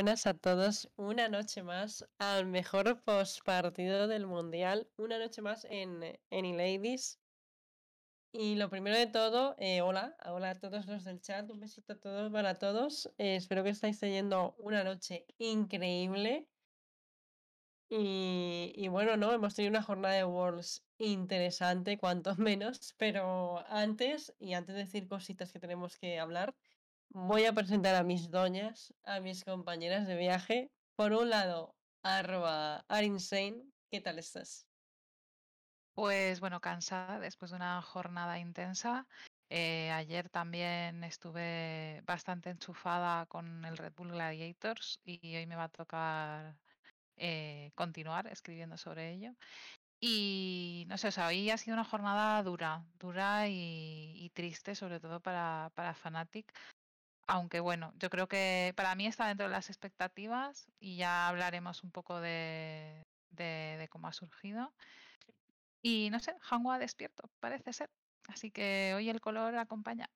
buenas a todos. Una noche más al mejor postpartido del Mundial. Una noche más en, en Ladies. Y lo primero de todo, eh, hola, hola a todos los del chat. Un besito a todos para todos. Eh, espero que estáis teniendo una noche increíble. Y, y bueno, no, hemos tenido una jornada de Worlds interesante, cuanto menos. Pero antes, y antes de decir cositas que tenemos que hablar, voy a presentar a mis doñas, a mis compañeras de viaje. Por un lado, arroba arinsane. ¿Qué tal estás? Pues bueno, cansada después de una jornada intensa. Eh, ayer también estuve bastante enchufada con el Red Bull Gladiators y hoy me va a tocar eh, continuar escribiendo sobre ello. Y no sé, o sea, hoy ha sido una jornada dura, dura y, triste, sobre todo para, para Fnatic. Aunque bueno, yo creo que para mí está dentro de las expectativas y ya hablaremos un poco de, cómo ha surgido. Y no sé, Hanwha despierto, parece ser. Así que hoy el color acompaña.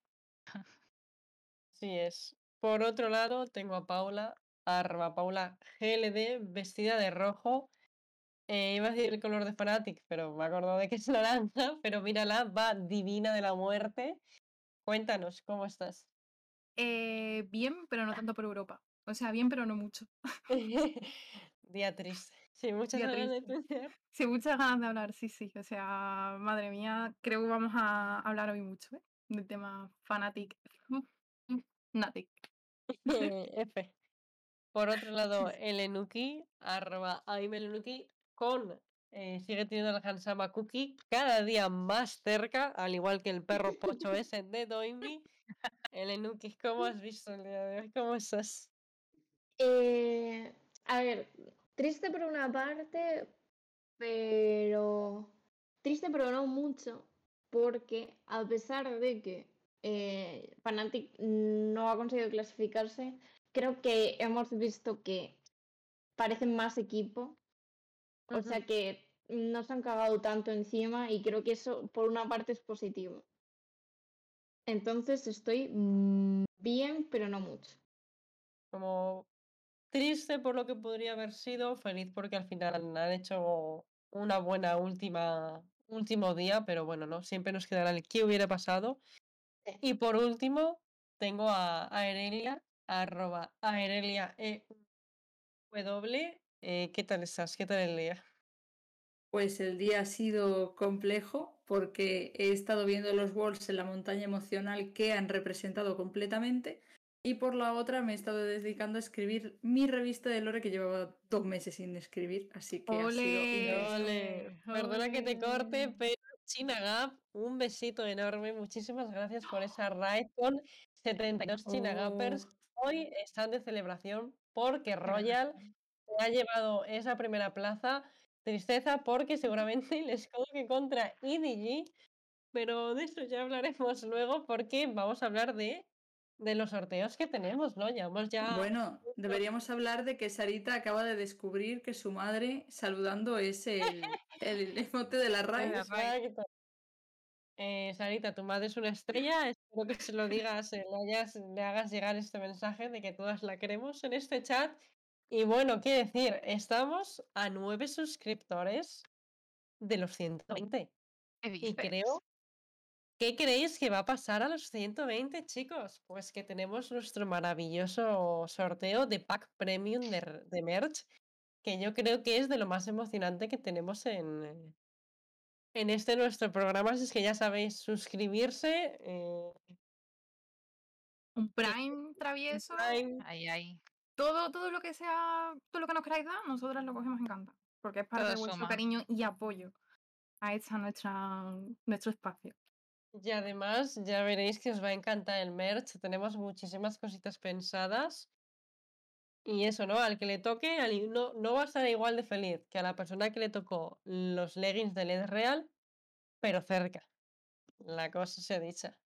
Así es. Por otro lado, tengo a Paula, arroba Paula GLD, vestida de rojo. Eh, iba a decir el color de Fnatic, pero me acordado de que es naranja. Pero mírala, va divina de la muerte. Cuéntanos, ¿cómo estás? Eh, bien, pero no tanto por Europa. O sea, bien, pero no mucho. Triste. Sí, muchas ganas de. Sí, muchas ganas de hablar, sí, sí. O sea, madre mía, creo que vamos a hablar hoy mucho, ¿eh? Del tema Fanatic. Fanatic. F. Por otro lado, el Enuki, arroba Aimeluki, con eh, sigue teniendo la Hansama Cookie cada día más cerca, al igual que el perro pocho ese de Doinby. El Enuki, ¿cómo has visto el día de hoy? ¿Cómo estás? Eh, a ver, triste por una parte, pero triste pero no mucho, porque a pesar de que eh, Fnatic no ha conseguido clasificarse, creo que hemos visto que parecen más equipo, o sea que no se han cagado tanto encima y creo que eso por una parte es positivo. Entonces estoy mm, bien, pero no mucho. Como triste por lo que podría haber sido, feliz porque al final han hecho una buena última último día, pero bueno, no siempre nos quedará el qué hubiera pasado. Sí. Y por último, tengo a Aerelia, arroba Aerelia E W. Eh, ¿Qué tal estás? ¿Qué tal el día? Pues el día ha sido complejo porque he estado viendo los Worlds en la montaña emocional que han representado completamente y por la otra me he estado dedicando a escribir mi revista de Lore que llevaba dos meses sin escribir, así que ha sido ¡Ole! Ole, perdona que te corte, ole. pero China Gap, un besito enorme. Muchísimas gracias por esa raid con 72 China Gappers. Oh, Hoy están de celebración porque Royal se ha llevado esa primera plaza. Tristeza porque seguramente les coloque contra EDG, pero de eso ya hablaremos luego porque vamos a hablar de, de los sorteos que tenemos, ¿no? Llevamos ya Bueno, deberíamos hablar de que Sarita acaba de descubrir que su madre saludando es el, el emote de la. Exacto. Eh, Sarita, tu madre es una estrella. Espero que se lo digas, eh, le, hayas- le hagas llegar este mensaje de que todas la queremos en este chat. Y bueno, qué decir, estamos a nueve suscriptores de los 120. ¿Qué Y creo, ¿qué creéis que va a pasar a los 120, chicos? Pues que tenemos nuestro maravilloso sorteo de pack premium de, merch, que yo creo que es de lo más emocionante que tenemos en, en este nuestro programa. Así es que ya sabéis, suscribirse. eh, Un Prime travieso. Prime, Ahí, ahí. Todo, todo lo que sea, todo lo que nos queráis dar, nosotras lo cogemos en canta. Porque es parte Todo de vuestro suma. cariño y apoyo a esta nuestra, nuestro espacio. Y además ya veréis que os va a encantar el merch. Tenemos muchísimas cositas pensadas. Y eso, ¿no? Al que le toque, al- no, no va a estar igual de feliz que a la persona que le tocó los leggings de LED Real, pero cerca. La cosa se ha dicha.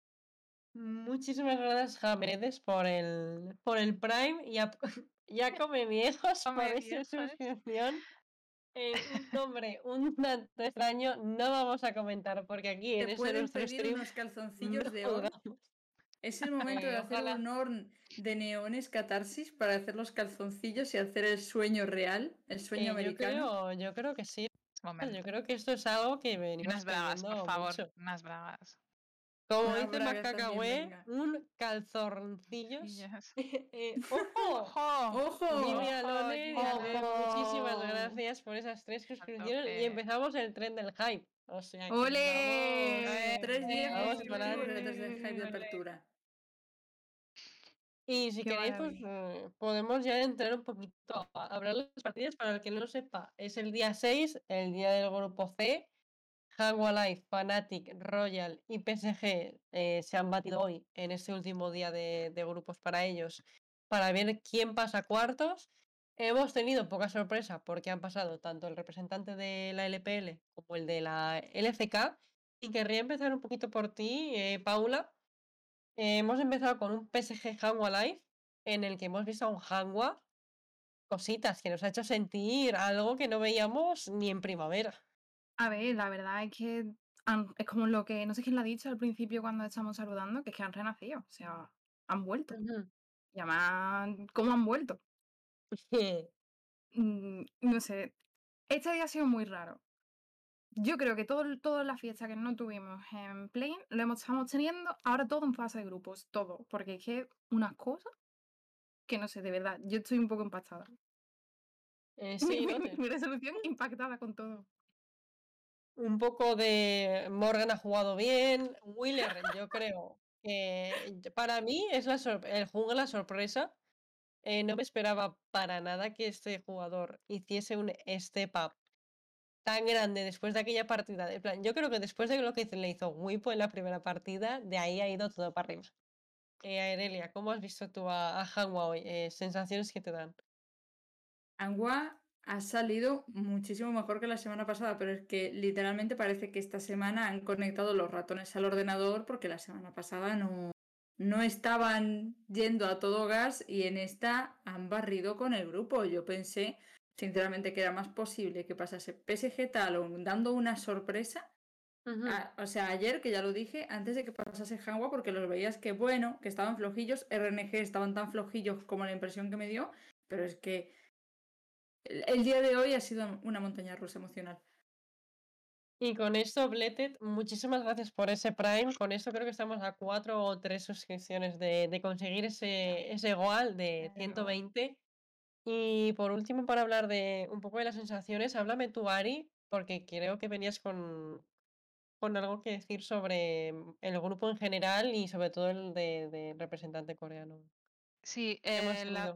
Muchísimas gracias, Jamedes, por el, por el Prime y a, Come Viejos por esa suscripción. Eh, un nombre un tanto extraño no vamos a comentar porque aquí en ese nuestro stream unos calzoncillos no de oro. Es el momento de hacer ojalá. un horn de neones catarsis para hacer los calzoncillos y hacer el sueño real, el sueño Eh, yo, americano. creo, yo creo que sí. Momento. Yo creo que esto es algo que venimos unas bragas, por favor. mucho. Unas bragas. Como Unas dice venga. un calzoncillos. Yes. Eh, ¡Ojo! ¡Ojo! ¡Ojo! Vivi Alone y Albert, muchísimas Ojo. gracias por esas tres que suscribieron y empezamos el tren del hype. O sea ¡Ole! vamos- Tres días Vamos consecutivos para el adelante. hype de apertura. Y si Qué queréis, pues maravilla. eh, podemos ya entrar un poquito a hablar de las partidas. Para el que no lo sepa, es el día 6, el día del grupo C. Hanwha Life, Fnatic, Royal y PSG eh, se han batido hoy en este último día de, grupos para ellos para ver quién pasa cuartos. Hemos tenido poca sorpresa porque han pasado tanto el representante de la LPL como el de la LCK. Y querría empezar un poquito por ti, eh, Paula. Eh, hemos empezado con un PSG Hanwha Live en el que hemos visto a un Hanwha cositas que nos ha hecho sentir algo que no veíamos ni en primavera. A ver, la verdad es que han- es como lo que, no sé quién lo ha dicho al principio cuando estamos saludando, que es que han renacido, o sea, han vuelto. Y además, ¿cómo han vuelto? Mm, No sé, este día ha sido muy raro. Yo creo que todo, toda la fiesta que no tuvimos en Plane lo hemos, estamos teniendo ahora todo en fase de grupos, todo, porque es que unas cosas que no sé, de verdad, yo estoy un poco impactada. Eh, sí, mi resolución impactada con todo. Un poco de Morgan ha jugado bien. Wheeler, yo creo para mí es el juego la sorpresa. Eh, no me esperaba para nada que este jugador hiciese un step up tan grande después de aquella partida. En plan, yo creo que después de lo que le hizo Wipo en la primera partida, de ahí ha ido todo para arriba. Eh, Aerelia, ¿cómo has visto tú a, a hoy? Eh, sensaciones que te dan. Angua ha salido muchísimo mejor que la semana pasada, pero es que literalmente parece que esta semana han conectado los ratones al ordenador porque la semana pasada no, no estaban yendo a todo gas y en esta han barrido con el grupo. Yo pensé, sinceramente, que era más posible que pasase PSG Talon dando una sorpresa. a- o sea, ayer, que ya lo dije, antes de que pasase Hanwha, porque los veías que, bueno, que estaban flojillos, RNG estaban tan flojillos como la impresión que me dio, pero es que el, el día de hoy ha sido una montaña rusa emocional. Y con esto, Bleted, muchísimas gracias por ese Prime. Con esto creo que estamos a cuatro o tres suscripciones de, de conseguir ese, ese goal de 120. Y por último, para hablar de un poco de las sensaciones, háblame tú, Ari, porque creo que venías con, con algo que decir sobre el grupo en general y sobre todo el de, de representante coreano. Sí, eh, la,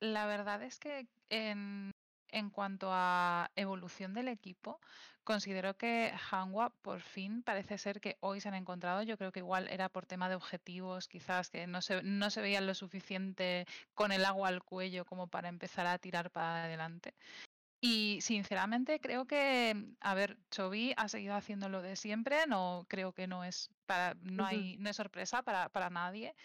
la verdad es que en, en cuanto a evolución del equipo, considero que Hanwha por fin parece ser que hoy se han encontrado. Yo creo que igual era por tema de objetivos, quizás que no se, no se veían lo suficiente con el agua al cuello como para empezar a tirar para adelante. Y sinceramente creo que, a ver, Chovy ha seguido haciendo lo de siempre, no creo que no es para, no hay, no es sorpresa para, para nadie.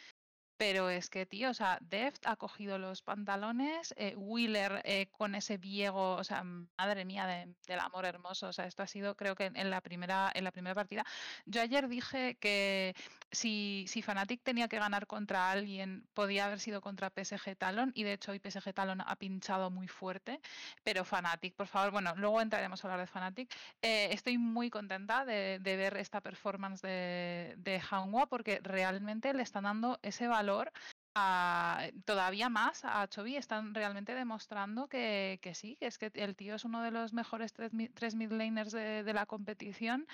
Pero es que, tío, o sea, Deft ha cogido los pantalones, eh, Wheeler eh, con ese Viego, o sea, madre mía de- del amor hermoso. O sea, esto ha sido, creo que en la primera, en la primera partida. Yo ayer dije que si, si Fnatic tenía que ganar contra alguien, podía haber sido contra PSG Talon, y de hecho hoy PSG Talon ha pinchado muy fuerte. Pero Fnatic, por favor, bueno, luego entraremos a hablar de Fnatic. Eh, estoy muy contenta de, ver esta performance de, de porque realmente le están dando ese valor a- todavía más a Chovy. Están realmente demostrando que, que sí, que es que el tío es uno de los mejores tres, tres mid laners de, de la competición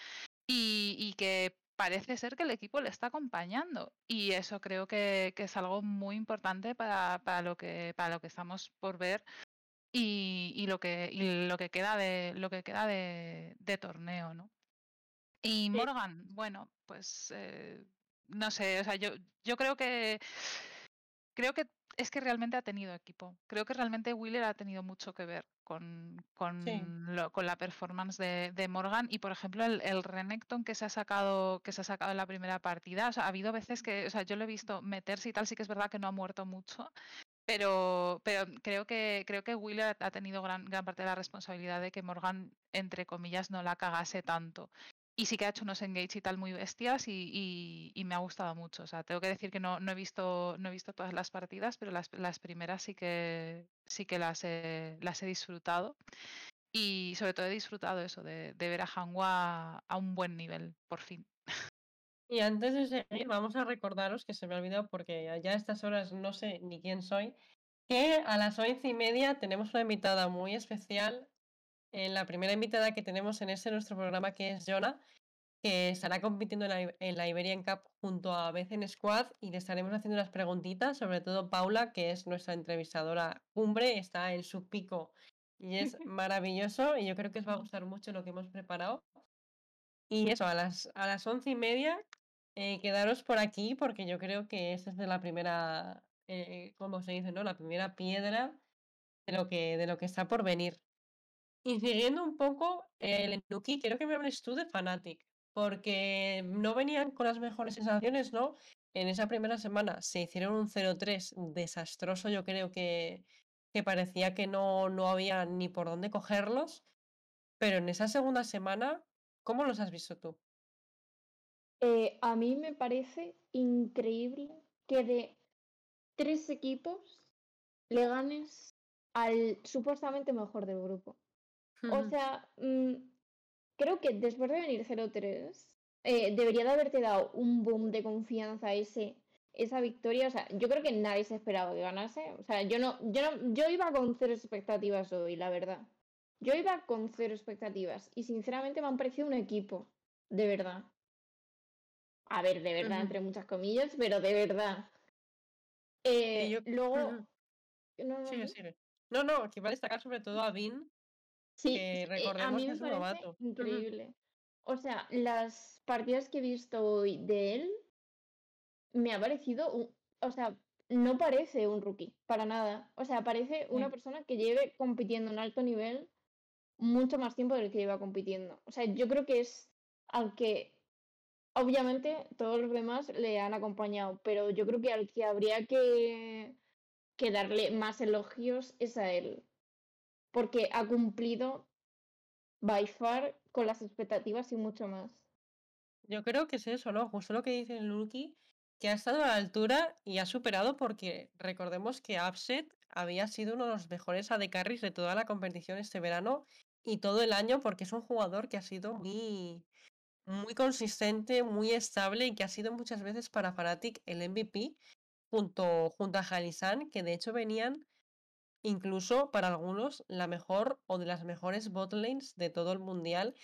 y, y que parece ser que el equipo le está acompañando. Y eso creo que, que es algo muy importante para, para lo que, para lo que estamos por ver y, y lo que y lo que queda de lo que queda de, de torneo, ¿no? Y Morgan, bueno, pues eh, no sé, o sea, yo, yo creo que creo que es que realmente ha tenido equipo. Creo que realmente Wheeler ha tenido mucho que ver con, con, Sí. lo- con la performance de, de Morgan. Y por ejemplo, el, el Renekton que se ha sacado, que se ha sacado en la primera partida. O sea, ha habido veces que, o sea, yo lo he visto meterse y tal, sí que es verdad que no ha muerto mucho. Pero, pero creo que creo que Wheeler ha tenido gran, gran parte de la responsabilidad de que Morgan, entre comillas, no la cagase tanto. Y sí que ha hecho unos engage y tal muy bestias y, y- me ha gustado mucho. O sea, tengo que decir que no, no he visto, no he visto todas las partidas, pero las, las primeras sí que sí que las he, las he disfrutado. Y sobre todo he disfrutado eso, de, de ver a Hanwha a un buen nivel, por fin. Y antes de seguir, vamos a recordaros que se me ha olvidado porque ya a estas horas no sé ni quién soy, que a las once y media tenemos una invitada muy especial, en la primera invitada que tenemos en este nuestro programa que es Jonah, que estará compitiendo en la, I- en la Iberian Cup junto a Becen Squad y le estaremos haciendo unas preguntitas, sobre todo Paula, que es nuestra entrevistadora cumbre, está en su pico y es maravilloso y yo creo que os va a gustar mucho lo que hemos preparado. Y eso, a las, a las once y media, eh, quedaros por aquí porque yo creo que esta es de la primera, eh, ¿cómo se dice, no? La primera piedra de lo que, de lo que está por venir. Y siguiendo un poco el Enuki, quiero que me hables tú de Fnatic, porque no venían con las mejores sensaciones, ¿no? En esa primera semana se hicieron un 0-3 desastroso, yo creo que, que parecía que no, no había ni por dónde cogerlos, pero en esa segunda semana, ¿cómo los has visto tú? Eh, a mí me parece increíble que de tres equipos le ganes al supuestamente mejor del grupo. O sea, mm, creo que después de venir 0-3, eh, debería de haberte dado un boom de confianza ese, esa victoria. O sea, yo creo que nadie se esperaba que ganase. O sea, yo no, yo no, yo iba con cero expectativas hoy, la verdad. Yo iba con cero expectativas y sinceramente me han parecido un equipo, de verdad. A ver, de verdad, entre muchas comillas, pero de verdad. Eh, yo- luego. Ujú. No, no, no. sigue. No, no, que iba a destacar sobre todo a Vin, Sí, que eh, a recordemos mí que me es un parece increíble. O sea, las partidas que he visto hoy de él me ha parecido un, o sea, no parece un rookie, para nada. O sea, parece una persona que lleve compitiendo en alto nivel mucho más tiempo del que lleva compitiendo. O sea, yo creo que es, aunque obviamente todos los demás le han acompañado, pero yo creo que al que habría que, que darle más elogios es a él porque ha cumplido by far con las expectativas y mucho más. Yo creo que es eso, ¿no? Justo lo que dice Luki, que ha estado a la altura y ha superado porque recordemos que Upset había sido uno de los mejores AD carries de toda la competición este verano y todo el año porque es un jugador que ha sido muy, muy consistente, muy estable y que ha sido muchas veces para Fnatic el MVP junto, junto a Jalisan, que de hecho venían incluso para algunos la mejor o de las mejores botlanes de todo el mundial.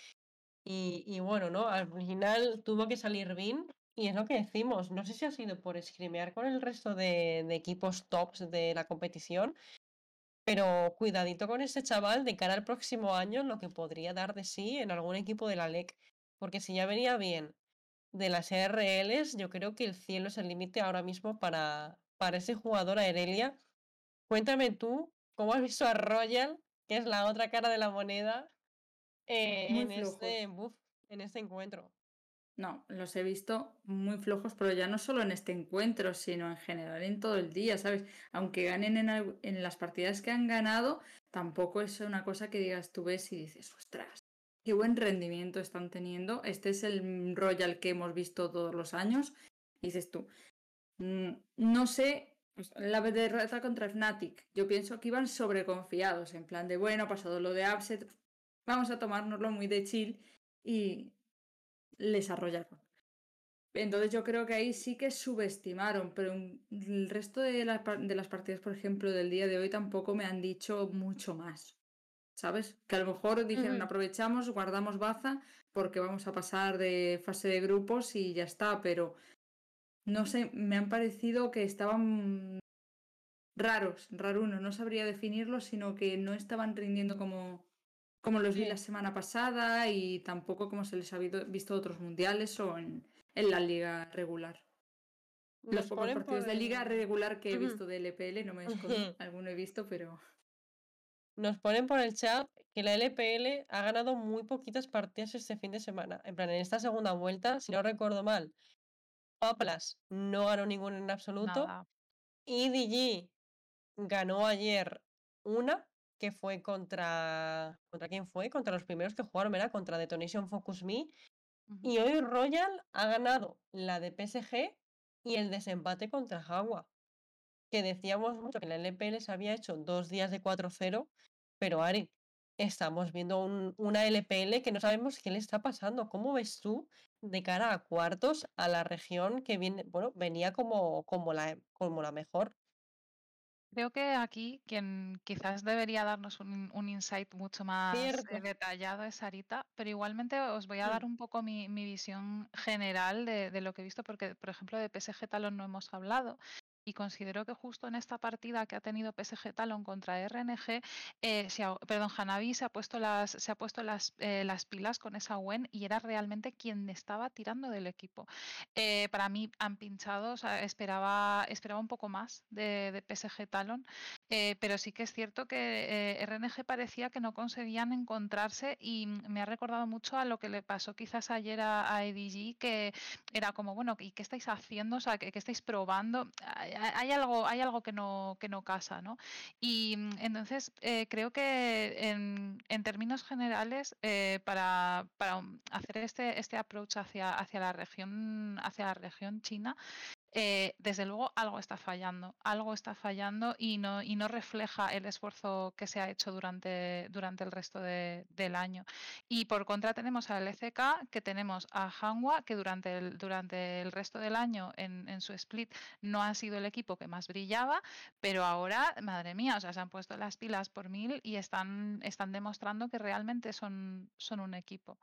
Y, bueno, ¿no? Al final tuvo que salir Vin y es lo que decimos. No sé si ha sido por escrimear con el resto de, equipos tops de la competición, pero cuidadito con este chaval de cara al próximo año, lo que podría dar de sí en algún equipo de la LEC. Porque si ya venía bien de las RLs, yo creo que el cielo es el límite ahora mismo para, para ese jugador a Erelia. Cuéntame tú, ¿cómo has visto a Royal, que es la otra cara de la moneda, eh, en, este, en este encuentro? No, los he visto muy flojos, pero ya no solo en este encuentro, sino en general en todo el día, ¿sabes? Aunque ganen en, las partidas que han ganado, tampoco es una cosa que digas tú ves y dices, ostras, qué buen rendimiento están teniendo. Este es el Royal que hemos visto todos los años. Y dices tú, "Mm, no sé, la derrota contra Fnatic, yo pienso que iban sobreconfiados, en plan de, bueno, ha pasado lo de Upset, vamos a tomárnoslo muy de chill y les arrollaron. Entonces yo creo que ahí sí que subestimaron, pero el resto de, la par- de las partidas, por ejemplo, del día de hoy tampoco me han dicho mucho más. ¿Sabes? Que a lo mejor dijeron Ujú. aprovechamos, guardamos baza porque vamos a pasar de fase de grupos y ya está, pero no sé, me han parecido que estaban raros, rarunos, no sabría definirlos, sino que no estaban rindiendo como, como los vi la semana pasada y tampoco como se les ha visto, otros mundiales o en, en la liga regular. Los Nos pocos ponen partidos por de liga el- regular que he visto de LPL, no me escondo, alguno he visto, pero Nos ponen por el chat que la LPL ha ganado muy poquitas partidas este fin de semana. En plan, en esta segunda vuelta, si no recuerdo mal, Paplas no ganó ninguno en absoluto. Nada. Y DG ganó ayer una, que fue contra. ¿Contra quién fue? Contra los primeros que jugaron, ¿verdad? Contra Detonation Focus Me. Y hoy Royal ha ganado la de PSG y el desempate contra Jaguar. Que decíamos mucho que la LPL se había hecho dos días de 4-0, pero Ari, estamos viendo un- una LPL que no sabemos qué le está pasando. ¿Cómo ves tú de cara a cuartos a la región que viene, bueno, venía como, como, la, como la mejor? Creo que aquí quien quizás debería darnos un, un insight mucho más eh, Cierto. detallado es Sarita, pero igualmente os voy a dar un poco mi, mi visión general de, de lo que he visto, porque por ejemplo de PSG Talon no hemos hablado. Y considero que justo en esta partida que ha tenido PSG Talon contra RNG, eh, se ha- perdón, Hanabi se ha puesto las, se ha puesto las, eh, las pilas con esa Gwen y era realmente quien estaba tirando del equipo. Eh, para mí han pinchado, o sea, esperaba, esperaba un poco más de, de PSG Talon, eh, pero sí que es cierto que eh, RNG parecía que no conseguían encontrarse y me ha recordado mucho a lo que le pasó quizás ayer a, a EDG, que era como, bueno, ¿y qué estáis haciendo? O sea, ¿qué, qué estáis probando? Hay, algo, hay algo que no, que no casa, ¿no? Y mm, entonces eh, creo que en, en términos generales, eh, para, para hacer este, este approach hacia, hacia la región, hacia la región china, eh, desde luego algo está fallando, algo está fallando y no, y no refleja el esfuerzo que se ha hecho durante, durante el resto de- del año. Y por contra tenemos al LCK, que tenemos a Hanwha, que durante el, durante el resto del año en, en su split no ha sido el equipo que más brillaba, pero ahora, madre mía, o sea, se han puesto las pilas por mil y están, están demostrando que realmente son, son un equipo.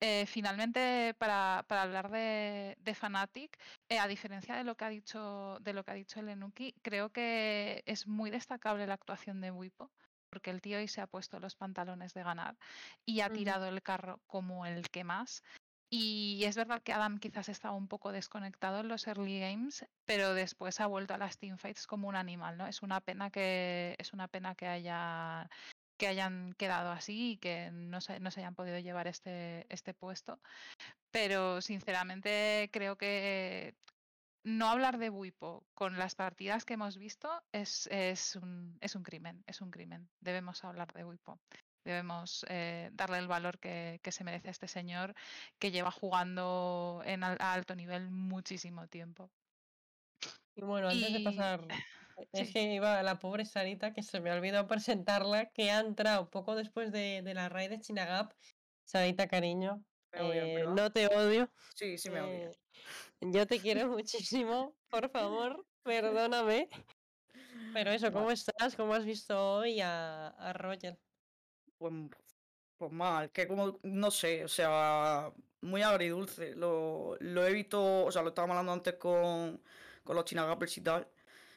Eh, finalmente, para, para hablar de, de Fnatic, eh, a diferencia de lo que ha dicho de lo que ha dicho el Enuki, creo que es muy destacable la actuación de Wipo, porque el tío hoy se ha puesto los pantalones de ganar y ha tirado el carro como el que más. Y es verdad que Adam quizás estaba un poco desconectado en los early games, pero después ha vuelto a las teamfights como un animal, ¿no? Es una pena que es una pena que haya que hayan quedado así y que no se, no se hayan podido llevar este, este puesto. Pero sinceramente creo que no hablar de Buipo con las partidas que hemos visto es, es, un, es un crimen, es un crimen. Debemos hablar de Buipo. Debemos eh, darle el valor que, que se merece a este señor que lleva jugando en al- a alto nivel muchísimo tiempo. Y bueno, antes de pasar, es sí, que iba la pobre Sarita, que se me ha olvidado presentarla, que ha entrado poco después de, de la raid de Chinagap. Sarita, cariño, Me odian, eh, no te odio. Sí, sí me odia. eh, yo te quiero muchísimo, por favor, perdóname. Pero eso, ¿cómo estás? ¿Cómo has visto hoy a, a Roger? pues, pues mal, que como, no sé, o sea, muy agridulce. Lo, lo he visto, o sea, lo estábamos hablando antes con, con los chinagappers y tal.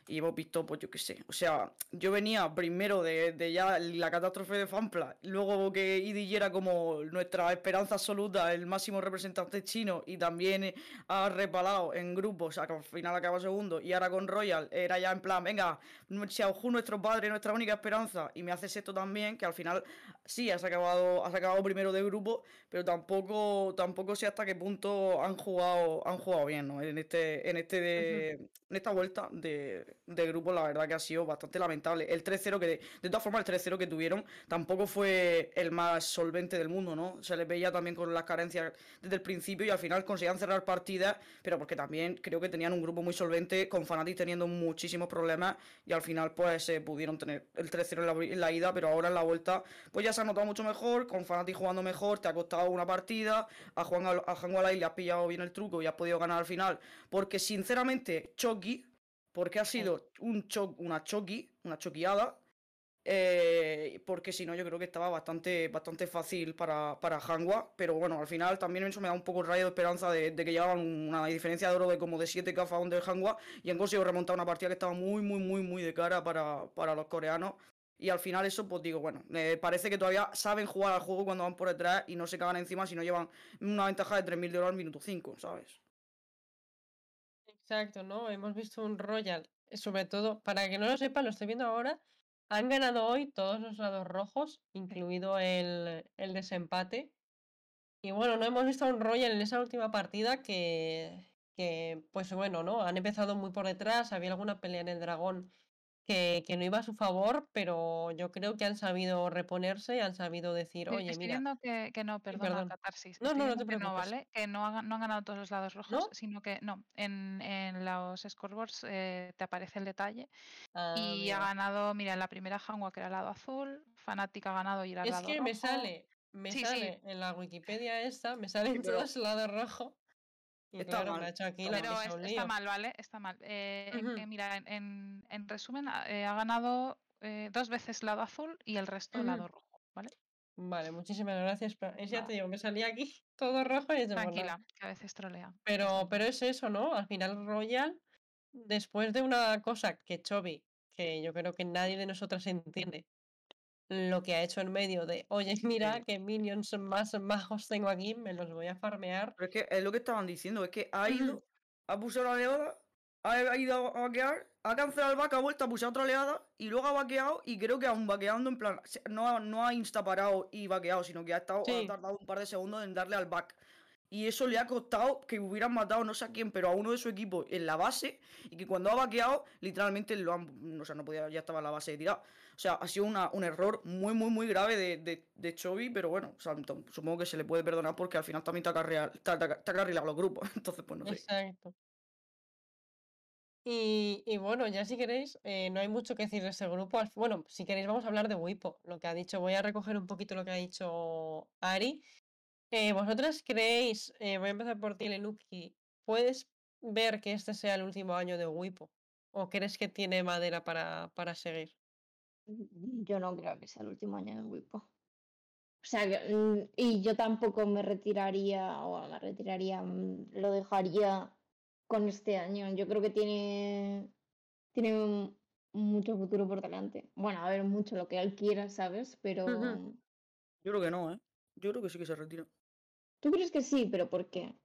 Y hemos visto, pues yo qué sé. O sea, yo venía primero de, de ya la catástrofe de Fanpla, luego que EDG era como nuestra esperanza absoluta, el máximo representante chino, y también ha repalado en grupos, o sea, que al final acaba segundo, y ahora con Royal era ya en plan, venga, Xiaohu nuestro padre, nuestra única esperanza, y me haces esto también, que al final sí, has acabado, has acabado primero de grupo, pero tampoco, tampoco sé hasta qué punto han jugado, han jugado bien, ¿no? En este, en este de, en esta vuelta de, de grupo, la verdad que ha sido bastante lamentable. El 3-0 que, de, de todas formas, el 3-0 que tuvieron tampoco fue el más solvente del mundo, ¿no? Se les veía también con las carencias desde el principio y al final conseguían cerrar partidas, pero porque también creo que tenían un grupo muy solvente, con Fnatic teniendo muchísimos problemas y al final pues se pudieron tener el 3-0 en la, ida, pero ahora en la vuelta pues ya se ha notado mucho mejor, con Fnatic jugando mejor, te ha costado una partida, a Juan a Juan le has pillado bien el truco y has podido ganar al final, porque sinceramente Chucky, porque ha sido un cho una Chucky, una choqueada, eh, porque si no yo creo que estaba bastante, bastante fácil para, para Hanwha, pero bueno, al final también eso me da un poco el rayo de esperanza de, de que llevaban una diferencia de oro de como de 7 k a de Hanwha y han conseguido remontar una partida que estaba muy, muy, muy, muy de cara para, para los coreanos. Y al final eso, pues digo, bueno, eh, parece que todavía saben jugar al juego cuando van por detrás y no se cagan encima si no llevan una ventaja de 3.000 de oro al minuto 5, ¿sabes? Exacto, ¿no? Hemos visto un Royal, eh, sobre todo, para que no lo sepan, lo estoy viendo ahora, han ganado hoy todos los lados rojos, incluido el, el desempate. Y bueno, no hemos visto a un Royal en esa última partida que, que, pues bueno, ¿no? Han empezado muy por detrás, había alguna pelea en el dragón que, que no iba a su favor, pero yo creo que han sabido reponerse y han sabido decir, Estoy oye, estoy mira, viendo que, que no, perdona, perdón. catarsis. No, Estoy no, no te que no, preocupes. ¿vale? Que no, hagan- no han ganado todos los lados rojos, ¿No? sino que no. En, en los scoreboards eh, te aparece el detalle. Ah, Y ha ganado, mira, en la primera Hanwha que era el lado azul, Fnatic ha ganado y era el Es lado que me rojo. sale, me Sí, sí, sale en la Wikipedia esta, me salen pero- todos lado rojo. Está claro, mal, aquí pero es- está mal, ¿vale? Está mal. Eh, mira, en, en- en resumen, ha- eh, ha ganado eh, dos veces lado azul y el resto Ujú. lado rojo, ¿vale? Vale, muchísimas gracias. Es ya te digo, me salía aquí todo rojo y pues nada. Tranquila, que a veces trolea. es Pero, pero es eso, ¿no? Al final Royal, después de una cosa que Chovy, que yo creo que nadie de nosotras entiende, lo que ha hecho en medio de, oye, mira Sí. qué minions más majos tengo aquí, me los voy a farmear. Pero es que es lo que estaban diciendo, es que ha ido, ha pulsado la oleada, ha, ido a vaquear, ha cancelado el back, ha vuelto a pulsar otra oleada y luego ha vaqueado y creo que aún vaqueando en plan, no ha, no ha instaparado y vaqueado, sino que ha, estado, ha tardado un par de segundos en darle al back. Y eso le ha costado que hubieran matado no sé a quién, pero a uno de su equipo en la base y que cuando ha vaqueado, literalmente lo han, o sea, no podía, ya estaba en la base de tirar. O sea, ha sido un error muy, muy, muy grave de, de, de Chovy, pero bueno, o supongo que se le puede perdonar porque al final también te ha carrilado los grupos. Entonces, pues no sé. Exacto. Y, y bueno, ya si queréis, eh, no hay mucho que decir de ese grupo. Bueno, si queréis vamos a hablar de Wipo, lo que ha dicho. Voy a recoger un poquito lo que ha dicho Ari. Eh, ¿vosotras creéis, eh, voy a empezar por ti, Lenuki, ¿puedes ver que este sea el último año de Wipo? ¿O crees que tiene madera para, para seguir? Yo no creo que sea el último año de Wipo. O sea, que, mm, y yo tampoco me retiraría, o me retiraría, mm, lo dejaría con este año. Yo creo que tiene, tiene mucho futuro por delante. Bueno, a ver, mucho lo que él quiera, ¿sabes? Pero Ujú. Yo creo que no, ¿eh? Yo creo que sí que se retira. tú crees que sí, pero ¿por qué?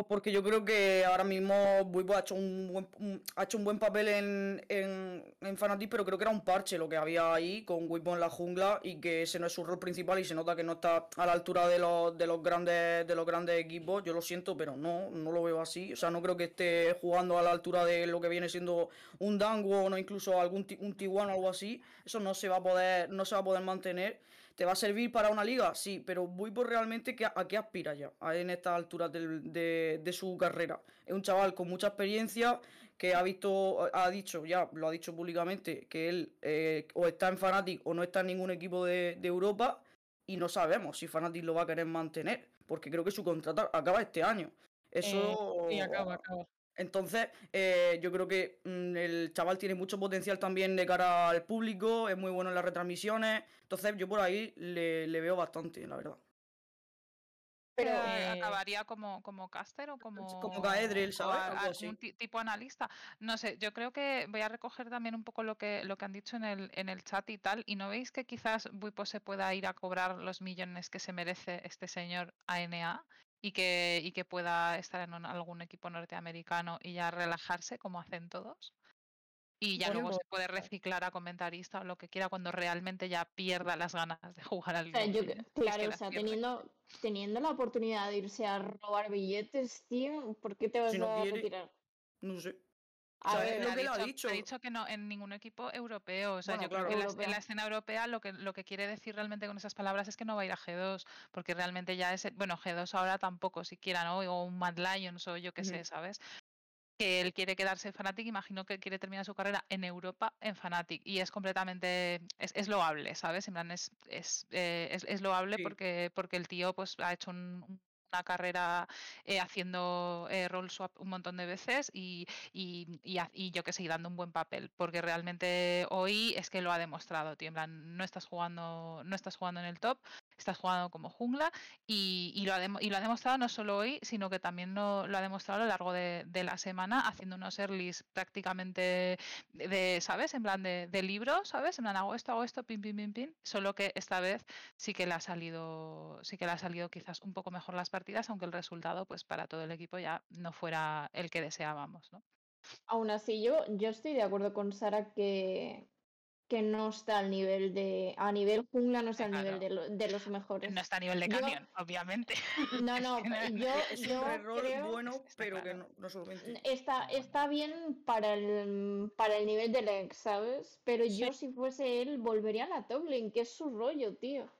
Pues porque yo creo que ahora mismo Buipo ha hecho un buen, ha hecho un buen papel en, en, Fnatic, pero creo que era un parche lo que había ahí con Buipo en la jungla y que ese no es su rol principal y se nota que no está a la altura de los, de los grandes de los grandes equipos. Yo lo siento, pero no, no lo veo así. O sea, no creo que esté jugando a la altura de lo que viene siendo un Dango o incluso algún un T1 o algo así. Eso no se va a poder, no se va a poder mantener. ¿Te va a servir para una liga? Sí, pero Buipo realmente ¿qué- a qué aspira ya en estas alturas de, su carrera. Es un chaval con mucha experiencia que ha visto, ha dicho ya, lo ha dicho públicamente, que él eh, o está en Fnatic o no está en ningún equipo de, Europa y no sabemos si Fnatic lo va a querer mantener, porque creo que su contrato acaba este año. Eso... Sí, acaba, acaba. Entonces, eh, yo creo que mm, el chaval tiene mucho potencial también de cara al público, es muy bueno en las retransmisiones. Entonces, yo por ahí le, le veo bastante, la verdad. Pero Eh, acabaría como, como caster o como, como Gaedrel, o ¿sabes? a- Algo así. tipo analista. No sé, yo creo que voy a recoger también un poco lo que, lo que han dicho en el, en el chat y tal. ¿Y no veis que quizás Buipo se pueda ir a cobrar los millones que se merece este señor ANA? Y que, y que pueda estar en un- algún equipo norteamericano y ya relajarse como hacen todos. Y ya luego se puede reciclar a comentarista o lo que quiera cuando realmente ya pierda las ganas de jugar al O claro, o sea, pierde. teniendo, teniendo la oportunidad de irse a robar billetes, tío, ¿por qué te vas Si no a quiere, retirar? No sé. A sea, ver, lo él ha dicho, ha dicho que no en ningún equipo europeo. O sea, Bueno, yo creo que en la, en la Europeo. escena europea lo que, lo que quiere decir realmente con esas palabras es que no va a ir a G2, porque realmente ya es, bueno, G2 ahora tampoco siquiera, ¿no? O un Mad Lions o yo qué sé. ¿sabes? Que él quiere quedarse en Fnatic, imagino que quiere terminar su carrera en Europa en Fnatic y es completamente, es, es loable, ¿sabes? En plan, es, es, eh, es, es loable Sí. porque, porque el tío pues ha hecho un- un- una carrera eh, haciendo eh, roll swap un montón de veces y, y, y, y yo que sé, dando un buen papel, porque realmente hoy es que lo ha demostrado, tío, en plan, no estás jugando, no estás jugando en el top, estás jugando como jungla y, y lo, ha y lo ha demostrado no solo hoy, sino que también lo, lo ha demostrado a lo largo de, de la semana, haciendo unos earlys prácticamente de, de, ¿sabes? En plan de, de libro, ¿sabes? En plan, hago esto, hago esto, pim, pim, pim, pim, solo que esta vez sí que le ha salido, sí que le ha salido quizás un poco mejor las partidas, aunque el resultado, pues para todo el equipo ya no fuera el que deseábamos, ¿no? aún así yo, yo estoy de acuerdo con Sara que, que no está al nivel de. A nivel jungla no está al nivel Claro. de, lo- de los mejores. No está a nivel de Yo- Canyon, obviamente. No, no, yo, Es yo un error creo bueno, Está pero que no, no solamente. está, está bien para el, para el nivel del ex, ¿sabes? Pero yo si fuese él volvería a la top lane, que es su rollo, tío.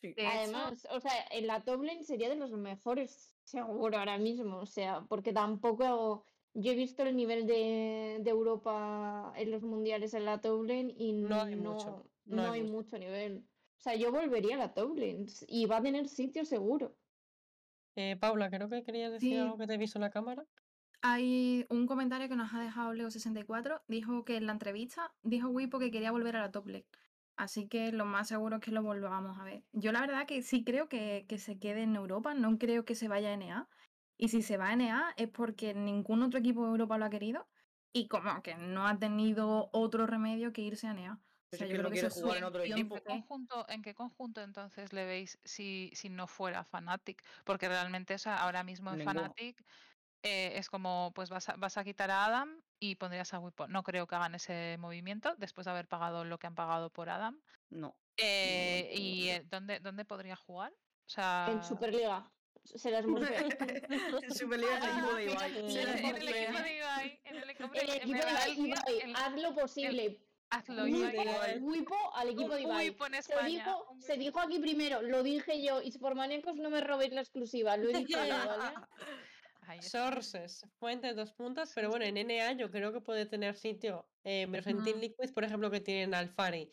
Sí. De hecho, Además, o sea, en la top lane sería de los mejores, seguro, ahora mismo. O sea, porque tampoco. Yo he visto el nivel de, de Europa en los mundiales en la top lane y No no, hay no, mucho, no hay hay mucho. mucho nivel. O sea, yo volvería a la s- y va a tener sitio seguro. Eh, Paula, creo que querías decir Sí. algo que te he visto en la cámara. Hay un comentario que nos ha dejado Leo64. Dijo que en la entrevista dijo Wipo que quería volver a la top. Así que lo más seguro es que lo volvamos a ver. Yo la verdad que sí creo que, que se quede en Europa. No creo que se vaya a NA. Y si se va a NA es porque ningún otro equipo de Europa lo ha querido. Y como que no ha tenido otro remedio que irse a. O sea, yo creo no que jugar en otro equipo. ¿En qué, conjunto, ¿En qué conjunto entonces le veis si, si no fuera Fnatic? Porque realmente o sea, ahora mismo en Ninguno. Fnatic eh, es como, pues vas a, vas a quitar a Adam y pondrías a Wipo. No creo que hagan ese movimiento después de haber pagado lo que han pagado por Adam. No. Eh, tengo ¿Y eh, ¿dónde, dónde podría jugar? O En sea, Superliga. Se las Superliga es el equipo de Ibai. En, Se el- equipo de Ibai, en el, equipo de Ibai, haz lo posible. hazlo, Ibai. Ibai. Wipo al equipo de Ibai. Wipo en Se España, dijo, se aquí primero, lo dije yo, y por maníacos no me robéis la exclusiva, lo he dicho yo, ¿vale? Sources, fuentes, dos puntos, pero bueno, en NA yo creo que puede tener sitio. Eh, Ujú. Liquid, por ejemplo, que tienen al Fari.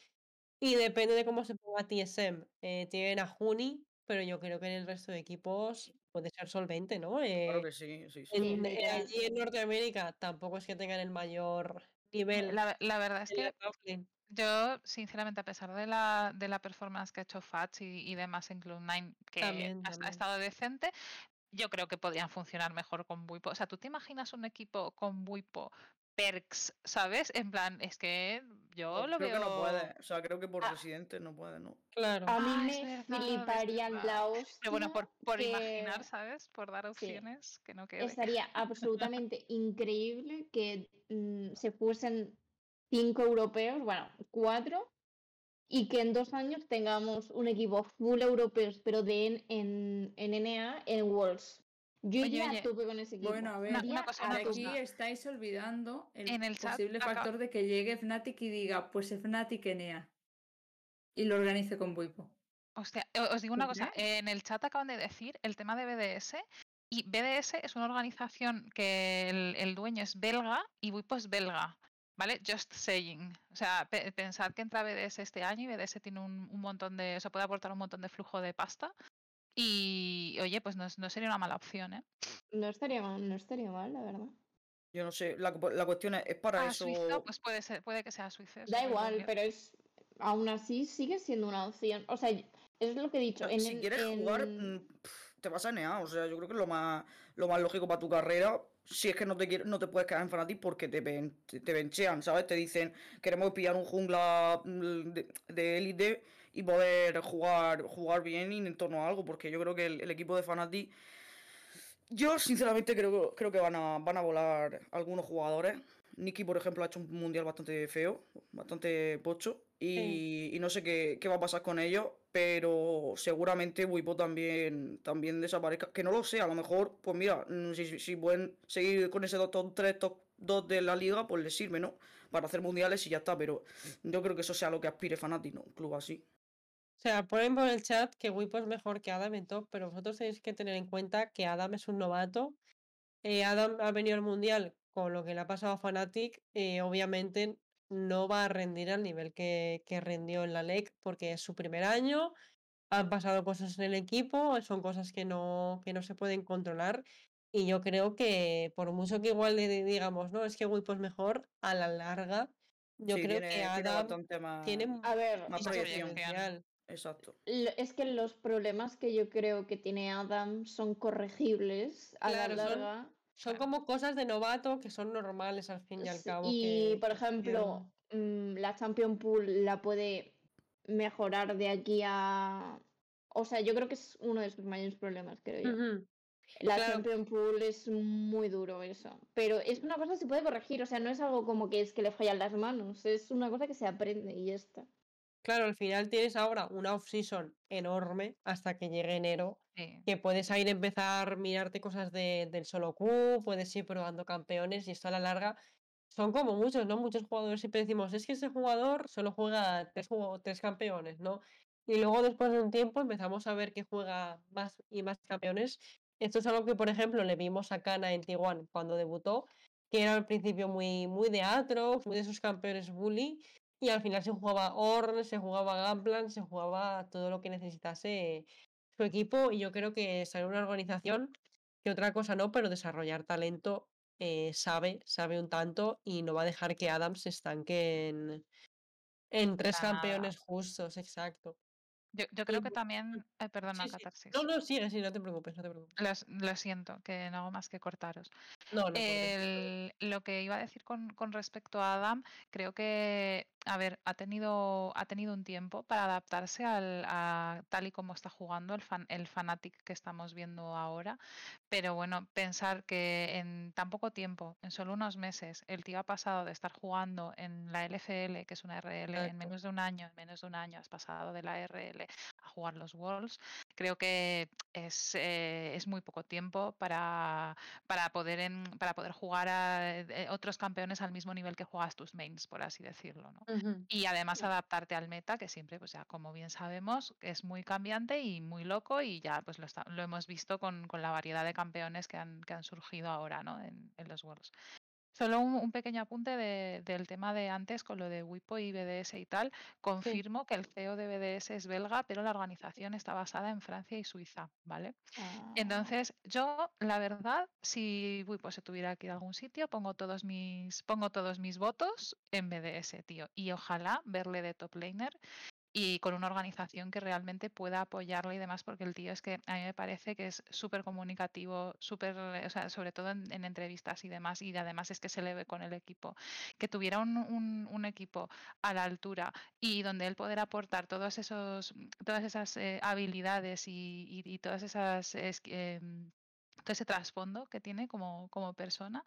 Y depende de cómo se ponga TSM. eh, tienen a Juni, pero yo creo que en el resto de equipos puede ser solvente, ¿no? Claro Eh, que sí, sí, sí. En- eh, allí en Norteamérica tampoco es que tengan el mayor nivel La, la verdad es que. Yo, sinceramente, a pesar de la, de la performance que ha hecho Fats y, y demás en Cloud9, que También, ha, estado decente, yo creo que podrían funcionar mejor con Buipo. O sea, ¿tú te imaginas un equipo con Buipo, Perks, ¿sabes? En plan, es que yo Pues lo creo veo... que no puede. O sea, creo que por Ah. residente no puede, ¿no? Claro. A mí Ah, me verdad, es fliparía verdad. la hostia Pero bueno, por, por que imaginar, ¿sabes? Por dar opciones, que no quede. estaría absolutamente increíble que mm, se fuesen cinco europeos, bueno, cuatro, y que en dos años tengamos un equipo full europeos, pero de en, en, en NA, en Worlds. Yo Oye, iría oye, a tope con ese equipo. Bueno, a ver, Una- una cosa, una aquí cosa. estáis olvidando el, En el chat posible acá- factor de que llegue Fnatic y diga, pues Fnatic NEA. Y lo organice con Buipo. Hostia, o- os digo una ¿Tú cosa, en el chat acaban de decir el tema de BDS y BDS es una organización que el, el dueño es belga y Wipo es belga, ¿vale? Just saying. O sea, pe- pensad que entra BDS este año y BDS tiene un, un montón de, o sea, puede aportar un montón de flujo de pasta y, oye, pues no, no sería una mala opción, ¿eh? No estaría mal, no estaría mal, la verdad. Yo no sé. La, la cuestión es, es para Ah, eso. Suiza, pues puede ser, puede que sea Suiza. eso Da igual, pero es aún así sigue siendo una opción. O sea, es lo que he dicho. en si el- quieres jugar, en- mm, pf, te vas a NEA. O sea, yo creo que es lo más, lo más lógico para tu carrera. Si es que no te quieres, no te puedes quedar en Fnatic porque te, ven, te, te benchean, ¿sabes? Te dicen, queremos pillar un jungla mm, de élite y poder jugar, jugar bien y en torno a algo. Porque yo creo que el, el equipo de Fnatic. Yo sinceramente creo, creo que van a, van a volar algunos jugadores. Nicky, por ejemplo, ha hecho un mundial bastante feo, bastante pocho. Y, y no sé qué, qué va a pasar con ellos, pero seguramente Wipo también, también desaparezca. Que no lo sé, a lo mejor, pues mira, mm, si, si- pueden seguir con ese top 3, top 2 de la liga, pues les sirve, ¿no? Para hacer mundiales y ya está, pero yo creo que eso sea lo que aspire Fnatic, ¿no? Un club así. O sea, ponen por el chat que Wipo es mejor que Adam en top, pero vosotros tenéis que tener en cuenta que Adam es un novato. Eh, Adam ha venido al mundial con lo que le ha pasado a Fnatic. eh, obviamente no va a rendir al nivel que, que rindió en la LEC porque es su primer año. Han pasado cosas en el equipo, son cosas que no, que no se pueden controlar. Y yo creo que por mucho que igual le digamos, no, es que Wipo es mejor, a la larga, yo sí, creo tiene, que tiene Adam más. tiene A ver, Más proyección. Exacto. es que los problemas que yo creo que tiene Adam son corregibles a Claro, la larga. Son Claro. como cosas de novato que son normales al fin y al cabo. Y, que- por ejemplo, mm, la Champion Pool la puede mejorar de aquí a... O sea, yo creo que es uno de sus mayores problemas, creo yo. La Claro. Champion Pool es muy duro eso. Pero es una cosa que se puede corregir, o sea, no es algo como que es que le fallan las manos, es una cosa que se aprende y ya está. Claro, al final tienes ahora una off-season enorme hasta que llegue enero, Sí. que puedes ahí empezar, mirarte cosas de- del solo Q, puedes ir probando campeones y esto a la larga son como muchos, ¿no? Muchos jugadores siempre decimos, es que ese jugador solo juega tres, tres campeones, ¿no? Y luego después de un tiempo empezamos a ver que juega más y más campeones. Esto es algo que, por ejemplo, le vimos a Kana en T1 cuando debutó, que era al principio muy, muy de Atrox, muy de esos campeones bully, y al final se jugaba Ornn, se jugaba Gunplan, se jugaba todo lo que necesitase su equipo, y yo creo que ser una organización, que otra cosa no, pero desarrollar talento eh, sabe, sabe un tanto y no va a dejar que Adams se estanque en, en tres campeones justos, exacto. Yo, yo creo Y que también. Ay, perdona, Sí, sí. Catarsis. No, no, sigue, sí, no te preocupes, no te preocupes. Lo, siento, que no hago más que cortaros. No, no, El- lo que iba a decir con, con respecto a Adam, creo que, a ver, ha tenido, ha tenido un tiempo para adaptarse al, a tal y como está jugando el, fan, el Fnatic que estamos viendo ahora. Pero bueno, pensar que en tan poco tiempo, en solo unos meses, el tío ha pasado de estar jugando en la LFL, que es una RL, en Exacto. menos de un año, en menos de un año has pasado de la RL a jugar los Worlds, creo que es, eh, es muy poco tiempo para, para, poder, en- para poder jugar a eh, otros campeones al mismo nivel que juegas tus mains, por así decirlo. ¿no? Y además adaptarte al meta, que siempre, pues ya como bien sabemos, es muy cambiante y muy loco y ya pues lo, está- lo hemos visto con, con la variedad de campeones que han, que han surgido ahora ¿no? en, en los Worlds. Solo un, un pequeño apunte de- del tema de antes con lo de Wipo y BDS y tal. Confirmo que el CEO de BDS es belga, pero la organización está basada en Francia y Suiza, ¿vale? Ah, Entonces, yo, la verdad, si Wipo se tuviera que ir a algún sitio, pongo todos mis, pongo todos mis votos en BDS, tío. Y ojalá verle de top laner y con una organización que realmente pueda apoyarle y demás, porque el tío es que a mí me parece que es súper comunicativo, súper, o sea, sobre todo en, en entrevistas y demás, y además es que se le ve con el equipo. Que tuviera un, un- equipo a la altura y donde él poder aportar todos esos, todas esas eh, habilidades y, y- y todas esas es- em, todo ese trasfondo que tiene como, como persona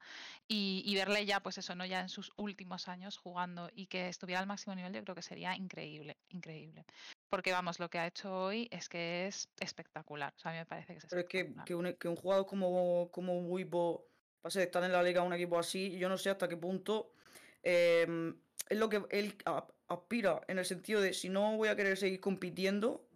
y, y verle ya, pues eso, ¿no? Ya en sus últimos años jugando y que estuviera al máximo nivel, yo creo que sería increíble, increíble. Porque vamos, lo que ha hecho hoy es que es espectacular. O sea, a mí me parece que es Pero es que, espectacular. que, un, que un jugador como, como Wipo pase de estar en la liga a un equipo así, yo no sé hasta qué punto em, es lo que él aspira, en el sentido de si no voy a querer seguir compitiendo,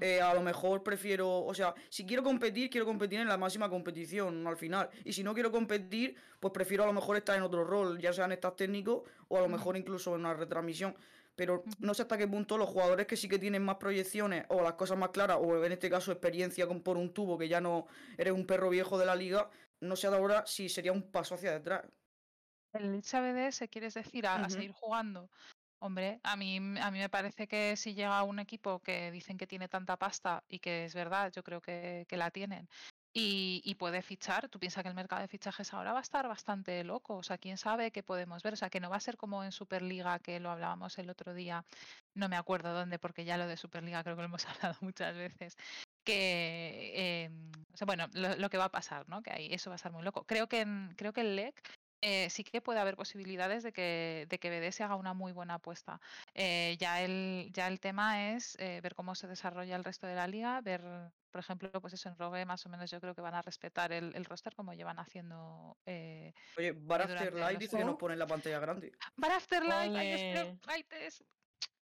Eh, a lo mejor prefiero, o sea, si quiero competir, quiero competir en la máxima competición al final. Y si no quiero competir, pues prefiero a lo mejor estar en otro rol, ya sea en staff técnico o a lo mejor incluso en una retransmisión. Pero no sé hasta qué punto los jugadores que sí que tienen más proyecciones o las cosas más claras, o en este caso experiencia con, por un tubo, que ya no eres un perro viejo de la liga, no sé ahora si sería un paso hacia detrás. El Licha BDS, ¿quieres decir a, seguir jugando? Hombre, a mí, a mí me parece que si llega un equipo que dicen que tiene tanta pasta y que es verdad, yo creo que, que la tienen, y, y puede fichar, tú piensas que el mercado de fichajes ahora va a estar bastante loco, o sea, quién sabe qué podemos ver, o sea, que no va a ser como en Superliga, que lo hablábamos el otro día, no me acuerdo dónde, porque ya lo de Superliga creo que lo hemos hablado muchas veces, que, em, o sea, bueno, lo, lo que va a pasar, ¿no? Que ahí eso va a estar muy loco. Creo que, en- creo que el LEC eh, sí que puede haber posibilidades de que, de que BDS haga una muy buena apuesta. Eh, ya, el, ya el tema es eh, ver cómo se desarrolla el resto de la liga, ver, por ejemplo, pues eso en Rogue más o menos yo creo que van a respetar el, el roster como llevan haciendo eh, Oye, Bar After durante Light los dice que nos pone en la pantalla grande. Para Afterlife, hay Ole. Afterlightes,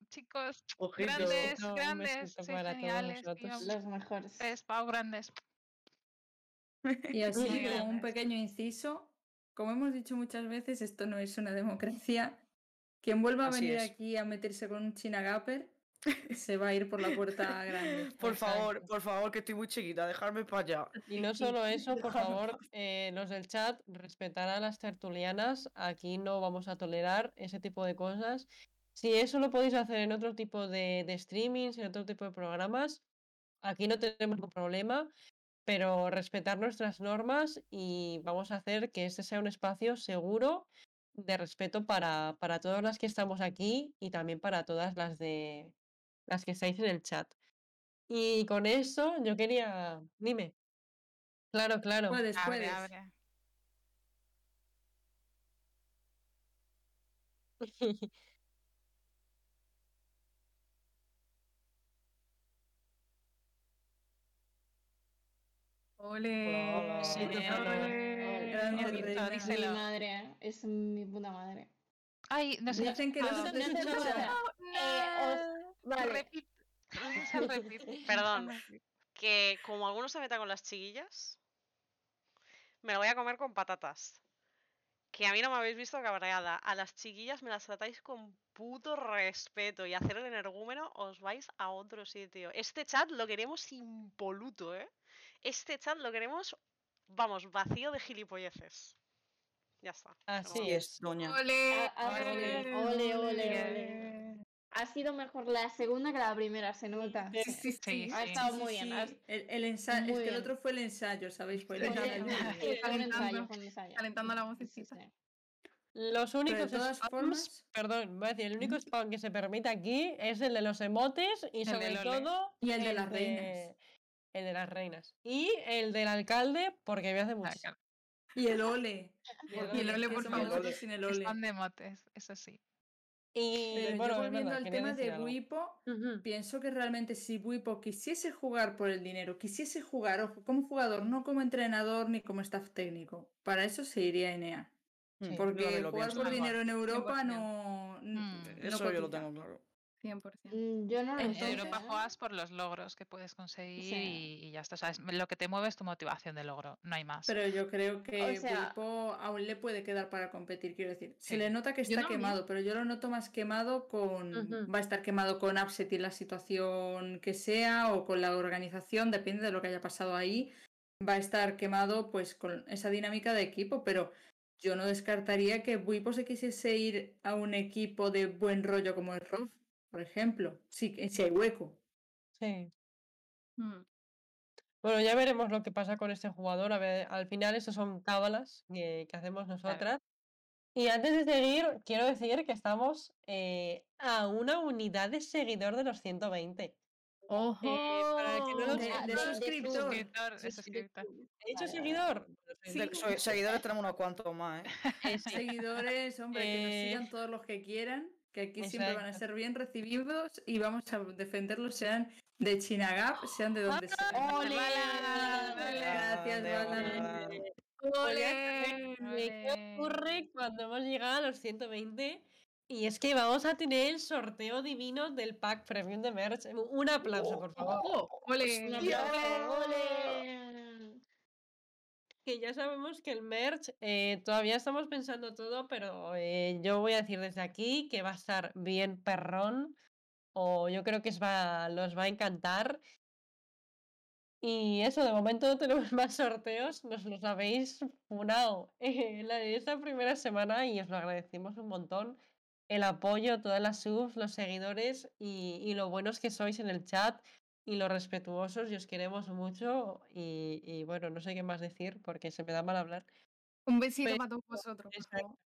chicos, Ojito. grandes, un grandes, sí, geniales, los mejores. Tres pau grandes. Y así un pequeño inciso, como hemos dicho muchas veces, esto no es una democracia. Quien vuelva a Así venir es. aquí a meterse con un China Gapper se va a ir por la puerta grande. Por favor, por favor, que estoy muy chiquita, dejarme para allá. Y no solo eso, por favor, eh, los del chat, respetar a las tertulianas. Aquí no vamos a tolerar ese tipo de cosas. Si eso lo podéis hacer en otro tipo de, de streamings, en otro tipo de programas, aquí no tenemos ningún problema, pero respetar nuestras normas y vamos a hacer que este sea un espacio seguro de respeto para, para todas las que estamos aquí y también para todas las de las que estáis en el chat. Y con eso yo quería, dime. Claro, claro. Puedes, Abre, puedes. abre. Ole. Sí. Es mi madre, ¿eh? es mi puta madre. Ay, no sé. Dicen que no Ah, no escucha. Eh, os- Vale. Perdón. Que como alguno se meta con las chiquillas, me lo voy a comer con patatas. Que a mí no me habéis visto cabreada. A las chiquillas me las tratáis con puto respeto y hacer el energúmeno os vais a otro sitio. Este chat lo queremos impoluto, ¿eh? Este chat lo queremos, vamos, vacío de gilipolleces. Ya está. Así vamos. es. doña. Ole. Ole, ole, ole, ha sido mejor la segunda que la primera, se nota. Sí, Sí, sí. Ha estado Sí, muy bien. sí. El, el ensayo, es que el otro fue el ensayo, ¿sabéis? Fue el ensayo. Calentando. la vocecita. sí. Los únicos spams, formas, perdón, voy a decir, el único spam que se permite aquí es el de los emotes y El sobre todo Y el de las reinas. El de las reinas. Y el del alcalde, porque me hace Ah, mucho. claro. y el ole. Y el ole, por favor. sin el ole. Están de motes, eso sí. Y Pero bueno, yo es volviendo verdad, al tema de. Wipo, pienso que realmente si Wipo quisiese jugar por el dinero, quisiese jugar, ojo, como jugador, no como entrenador ni como staff técnico, para eso se iría a Enea. Sí. Porque jugar por dinero en Europa 100%. no, n- Mm. no Eso yo lo tengo claro. 100%. Mm, Yo no lo En sé, Europa ¿eh? juegas por los logros que puedes conseguir Sí. y, y ya está. O sea, es- lo que te mueve es tu motivación de logro, no hay más. Pero yo creo que O sea- Wipo aún le puede quedar para competir, quiero decir. Se Sí. le nota que está quemado, pero yo lo noto más quemado con... Va a estar quemado con Upset y la situación que sea o con la organización, depende de lo que haya pasado ahí. Va a estar quemado pues con esa dinámica de equipo, pero yo no descartaría que Wipo se quisiese ir a un equipo de buen rollo como el ROF, por ejemplo, si, si hay hueco. Sí. Mm. Bueno, ya veremos lo que pasa con este jugador. A ver, al final, eso son cábalas que, que hacemos nosotras. Y antes de seguir, quiero decir que estamos eh, a una unidad de seguidor de los 120. ¡Ojo! para el que no lo De, de de- de suscriptor. Sí, suscriptor. ¿He dicho Vale, vale, seguidor? Sí. De- seguidores tenemos unos cuantos más, ¿eh? Eh. Seguidores, hombre, que nos Eh, sigan todos los que quieran, que aquí siempre van a ser bien recibidos y vamos a defenderlos, sean de Chinagap, sean de donde sean. ¡Ole! Gracias. ¡Ole! ¿Qué ocurre cuando hemos llegado a los 120? Y es que vamos a tener el sorteo divino del pack premium de merch. Un aplauso, por favor. ¡Ole! Un aplauso, ¡ole! Que ya sabemos que el merch eh, todavía estamos pensando todo, pero eh, yo voy a decir desde aquí que va a estar bien perrón. O yo creo que os va, los va a encantar. Y eso, de momento no tenemos más sorteos, nos los habéis funado en esta primera semana y os lo agradecemos un montón. El apoyo, todas las subs, los seguidores y, y lo buenos que sois en el chat y lo respetuosos y os queremos mucho. Y, y bueno, no sé qué más decir porque se me da mal hablar. Un besito para todos vosotros, por Exacto. favor.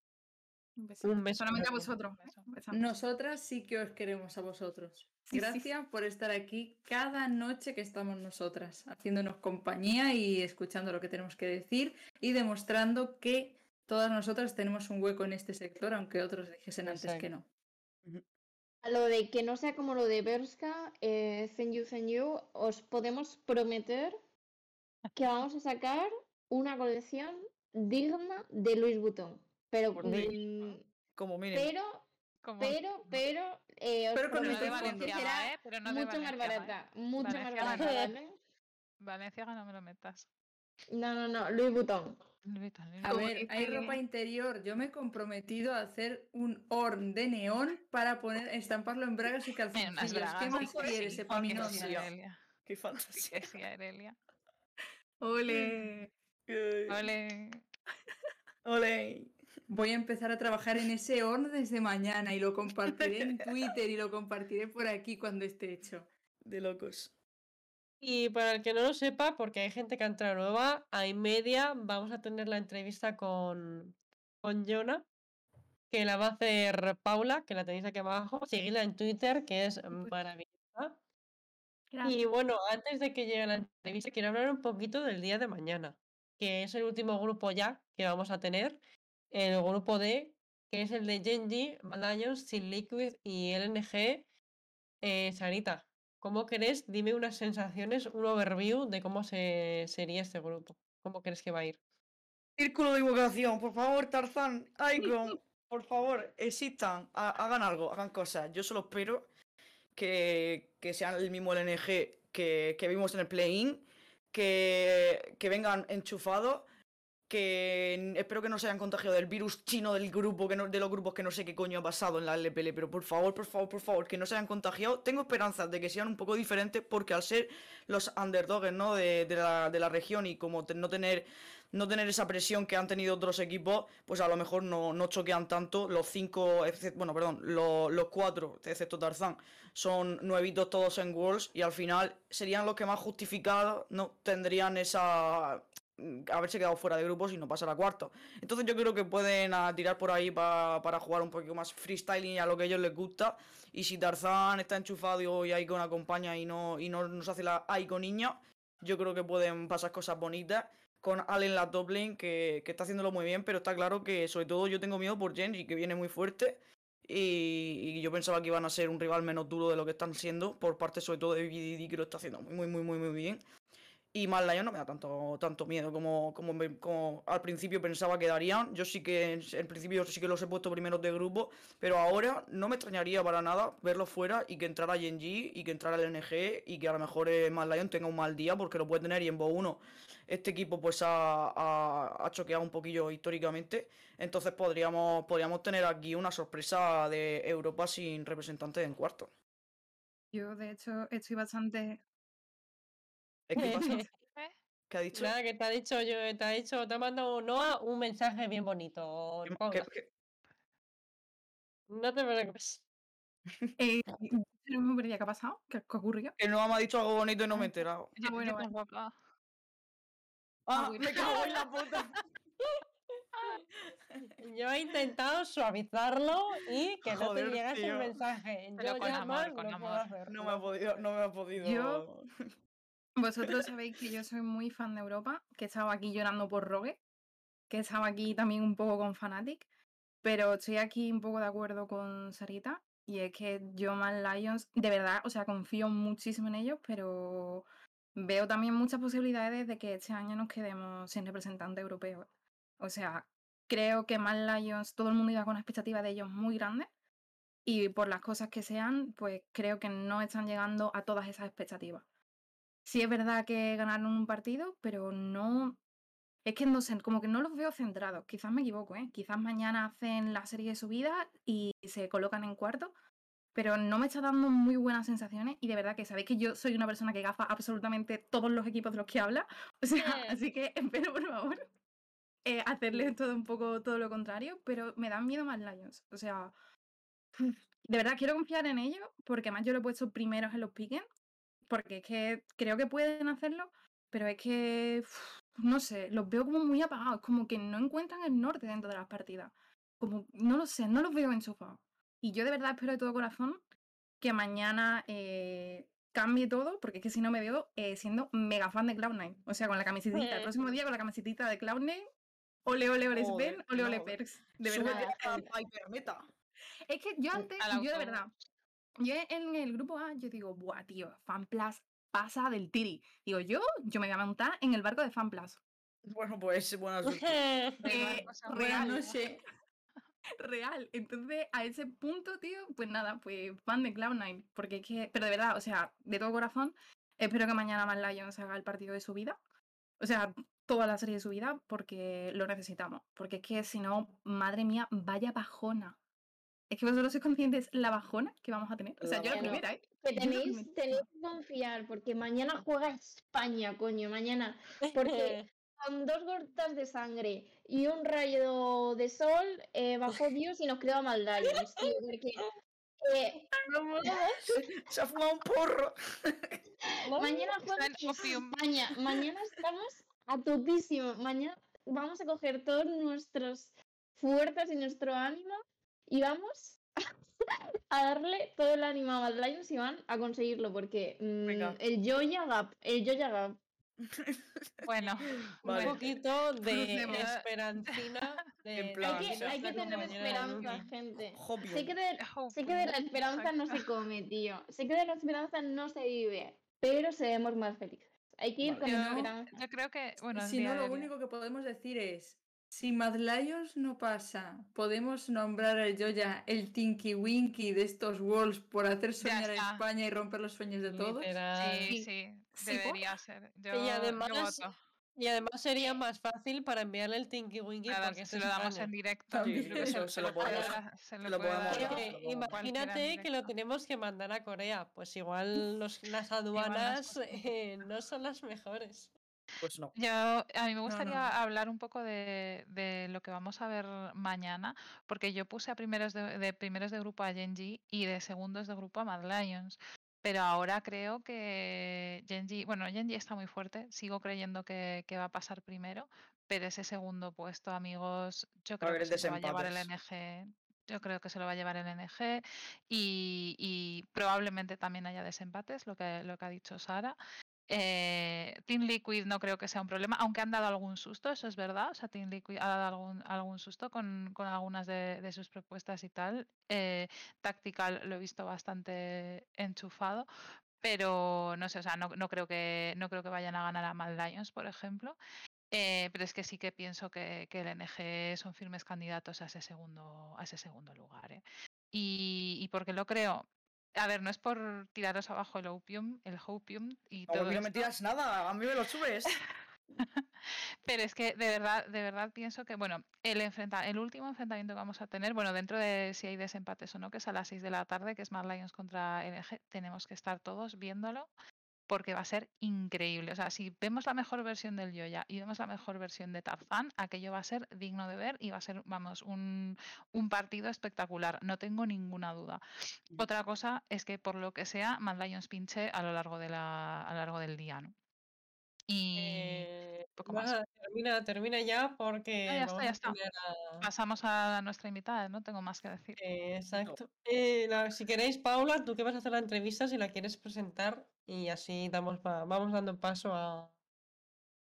Un besito. beso Solamente a vosotros. ¿eh? Nosotras sí que os queremos a vosotros. Sí, sí, sí. Gracias por estar aquí cada noche que estamos nosotras, haciéndonos compañía y escuchando lo que tenemos que decir y demostrando que todas nosotras tenemos un hueco en este sector, aunque otros dijesen antes que no. A lo de que no sea como lo de Berska, eh, Thank You, Thank You, os podemos prometer que vamos a sacar una colección digna de Louis Vuitton. Pero, Por mm, Como mínimo. pero, Como- pero, pero, eh, os Pero con Pero no nuestro de. Valenciaga, será ¿eh? Pero no de mucho más Valenciaga, ¿eh? barata, mucho más Valenciaga barata, no. ¿vale? Valenciaga no me lo metas. No, no, no, Louis Vuitton. A ver, hay ropa interior. Yo me he comprometido a hacer un horn de neón para poner, estamparlo en bragas y calzoncillos. ¿Qué más quieres, Epaminondas? Qué Sí fantasía. Arelia. ¡Ole! Ole. Ole. Voy a empezar a trabajar en ese horn desde mañana y lo compartiré en Twitter y lo compartiré por aquí cuando esté hecho. De locos. Y para el que no lo sepa, porque hay gente que ha entrado nueva, a y media vamos a tener la entrevista con, con Jonah, que la va a hacer Paula, que la tenéis aquí abajo. Seguidla en Twitter, que es maravillosa. Gracias. Y bueno, antes de que llegue la entrevista, quiero hablar un poquito del día de mañana, que es el último grupo ya que vamos a tener, el grupo D, que es el de Genji, Lions, Sin Liquid y LNG. Eh, Sarita, ¿cómo crees? Dime unas sensaciones, un overview de cómo se, sería este grupo. ¿Cómo crees que va a ir? Círculo de invocación, por favor, Tarzán, Icon, por favor, existan, ha- hagan algo, hagan cosas. Yo solo espero que, que sean el mismo LNG que, que vimos en el play-in, que, que vengan enchufados, espero que no se hayan contagiado del virus chino del grupo, que de los grupos que no sé qué coño ha pasado en la LPL, pero por favor, por favor, por favor, que no se hayan contagiado. Tengo esperanzas de que sean un poco diferentes porque al ser los underdogs ¿no? de, de la, de la región y como no tener no tener esa presión que han tenido otros equipos, pues a lo mejor no, no choquean tanto. Los cinco, bueno, perdón, los, cuatro, excepto Tarzán, son nuevitos todos en Worlds y al final serían los que más justificados no tendrían esa haberse quedado fuera de grupos y no pasar a cuarto. Entonces yo creo que pueden ah, tirar por ahí pa- para jugar un poquito más freestyling y a lo que a ellos les gusta. Y si Tarzán está enchufado y Icon acompaña y no, y no nos hace la Icon niña, yo creo que pueden pasar cosas bonitas con Allen la top que, que está haciéndolo muy bien, pero está claro que sobre todo yo tengo miedo por Genji, que viene muy fuerte. Y, y yo pensaba que iban a ser un rival menos duro de lo que están siendo, por parte sobre todo de BDD, que lo está haciendo muy, muy, muy, muy bien. Y Mad Lion no me da tanto, tanto miedo como, como, al principio pensaba que darían. Yo sí que en principio sí que los he puesto primeros de grupo, pero ahora no me extrañaría para nada verlos fuera y que entrara Genji y que entrara el NG y que a lo mejor eh, Mad Lion tenga un mal día porque lo puede tener y en Bo 1 este equipo pues ha, ha- choqueado un poquillo históricamente. Entonces podríamos, podríamos tener aquí una sorpresa de Europa sin representante en cuarto. Yo, de hecho, estoy bastante. ¿Eh, ¿Qué pasa? ¿Qué ha dicho? Nada, que te ha dicho yo, te ha dicho, te ha mandado Noah un mensaje bien bonito. ¿Qué- qué- qué- No te preocupes. Eh, no me ¿qué ha pasado? ¿Qué, qué ocurrió? Que no me ha dicho algo bonito y no me he enterado. Yo, bueno, tampoco. Ah, bueno. me cago en la puta. Yo he intentado suavizarlo y que no te Joder, llegase el mensaje. Yo con ya amor, más con no puedo amor. hacer. No me ha podido, no me ha podido. Yo- Vosotros sabéis que yo soy muy fan de Europa, que he estado aquí llorando por Rogue, que he estado aquí también un poco con Fnatic, pero estoy aquí un poco de acuerdo con Sarita, y es que yo Man Lions, de verdad, o sea, confío muchísimo en ellos, pero veo también muchas posibilidades de que este año nos quedemos sin representante europeo. O sea, creo que Man Lions, todo el mundo iba con una expectativa de ellos muy grande, y por las cosas que sean, pues creo que no están llegando a todas esas expectativas. Sí es verdad que ganaron un partido, pero no... Es que no sé, como que no los veo centrados. Quizás me equivoco, ¿eh? Quizás mañana hacen la serie de subida y se colocan en cuarto, pero no me está dando muy buenas sensaciones y de verdad que sabéis que yo soy una persona que gafa absolutamente todos los equipos de los que habla. O sea, así que espero, por favor, eh, hacerles todo un poco todo lo contrario, pero me dan miedo más Lions. O sea, de verdad quiero confiar en ellos porque además yo lo he puesto primeros en los piques porque es que creo que pueden hacerlo, pero es que, no sé, los veo como muy apagados, como que no encuentran el norte dentro de las partidas. Como, no lo sé, no los veo enchufados. Y yo de verdad espero de todo corazón que mañana eh, cambie todo, porque es que si no me veo eh, siendo mega fan de Cloud9. O sea, con la camiseta, el próximo día con la camiseta de Cloud9, ole ole ole Sven, ole ole. Perks. De verdad. a la hipermeta. Es que yo antes, yo de verdad, yo en el grupo A, yo digo, buah, tío, FanPlus pasa del tiri. Digo, yo, yo me voy a montar en el barco de FanPlus. Bueno, pues. Eh, Buenas real, noches. real. Entonces, a ese punto, tío, pues nada, pues fan de Cloud9. Porque es que, pero de verdad, o sea, de todo corazón, espero que mañana Mad Lions haga el partido de su vida. O sea, toda la serie de su vida, porque lo necesitamos. Porque es que si no, madre mía, vaya bajona. Es que vosotros sois conscientes la bajona que vamos a tener. O sea, yo la primera, ¿eh? Que tenéis, tenéis que confiar, porque mañana juega España, coño, mañana. Porque con dos gotas de sangre y un rayo de sol, eh, bajó Dios y nos quedó mal Lions, tío, porque eh, Se ha fumado un porro. mañana juega. España, mañana estamos a topísimo, mañana vamos a coger todos nuestros fuerzas y nuestro ánimo y vamos a darle todo el ánimo a Mad Lions y van a conseguirlo, porque mm, Venga. el Joya Gap, el Joya Gap. Bueno, Vale. Un poquito de Crucemos. esperancina. De, plan, Hay que, hay que tener esperanza, gente. Sé que, de, sé que de la esperanza no se come, tío. Sé que de la esperanza no se vive, pero seremos más felices. Hay que ir Vale. con Yo, esperanza. yo creo que, bueno, si no, lo único que podemos decir es, si Mad Lions no pasa, podemos nombrar al Joya el Tinky Winky de estos Worlds por hacer soñar a. España y romper los sueños de todos. Literal. Sí, Sí. sí, Sí, debería ser. Yo, Y yo además, voto. y además sería más fácil para enviarle el Tinky Winky Nada, porque se lo damos España. en directo. Se lo podemos- Claro, imagínate que lo tenemos que mandar a Corea, pues igual los, las aduanas eh, no son las mejores. Pues no. Yo, a mí me gustaría no. hablar un poco de, de lo que vamos a ver mañana, porque yo puse a primeros de, de primeros de grupo a Genji y de segundos de grupo a Mad Lions. Pero ahora creo que Genji, bueno, Genji está muy fuerte, sigo creyendo que, que va a pasar primero, pero ese segundo puesto, amigos, yo creo que se lo va a llevar el. NG. Yo creo que se lo va a llevar el NG y, y probablemente también haya desempates, lo que, lo que ha dicho Sara. Eh, Team Liquid no creo que sea un problema, aunque han dado algún susto, eso es verdad. O sea, Team Liquid ha dado algún, algún susto con, algunas de, de sus propuestas y tal. Eh, Tactical lo he visto bastante enchufado, pero no sé, o sea, no, no creo que no creo que vayan a ganar a Mad Lions, por ejemplo. Eh, pero es que sí que pienso que, que el NG son firmes candidatos a ese segundo, a ese segundo lugar. ¿eh? Y, y porque lo creo. A ver, no es por tiraros abajo el opium, el hopium y No, todo no me tiras nada, a mí me lo subes. pero es que de verdad, de verdad pienso que, bueno, el enfrenta el último enfrentamiento que vamos a tener, bueno, dentro de si hay desempates o no, que es a las 6 de la tarde, que es Mad Lions contra NG, tenemos que estar todos viéndolo porque va a ser increíble. O sea, si vemos la mejor versión del Yoya y vemos la mejor versión de Tarzán, aquello va a ser digno de ver y va a ser, vamos, un, un partido espectacular. No tengo ninguna duda. Otra cosa es que por lo que sea, Mad Lions pinche a lo largo, de la, a lo largo del día, ¿no? Y Eh, poco más. Termina, termina ya porque Ah, ya está, vamos ya a está. tener a- Pasamos a nuestra invitada, no tengo más que decir. eh, exacto. Eh, la- si queréis, Paula, tú que vas a hacer la entrevista, si la quieres presentar y así damos pa- vamos dando paso a,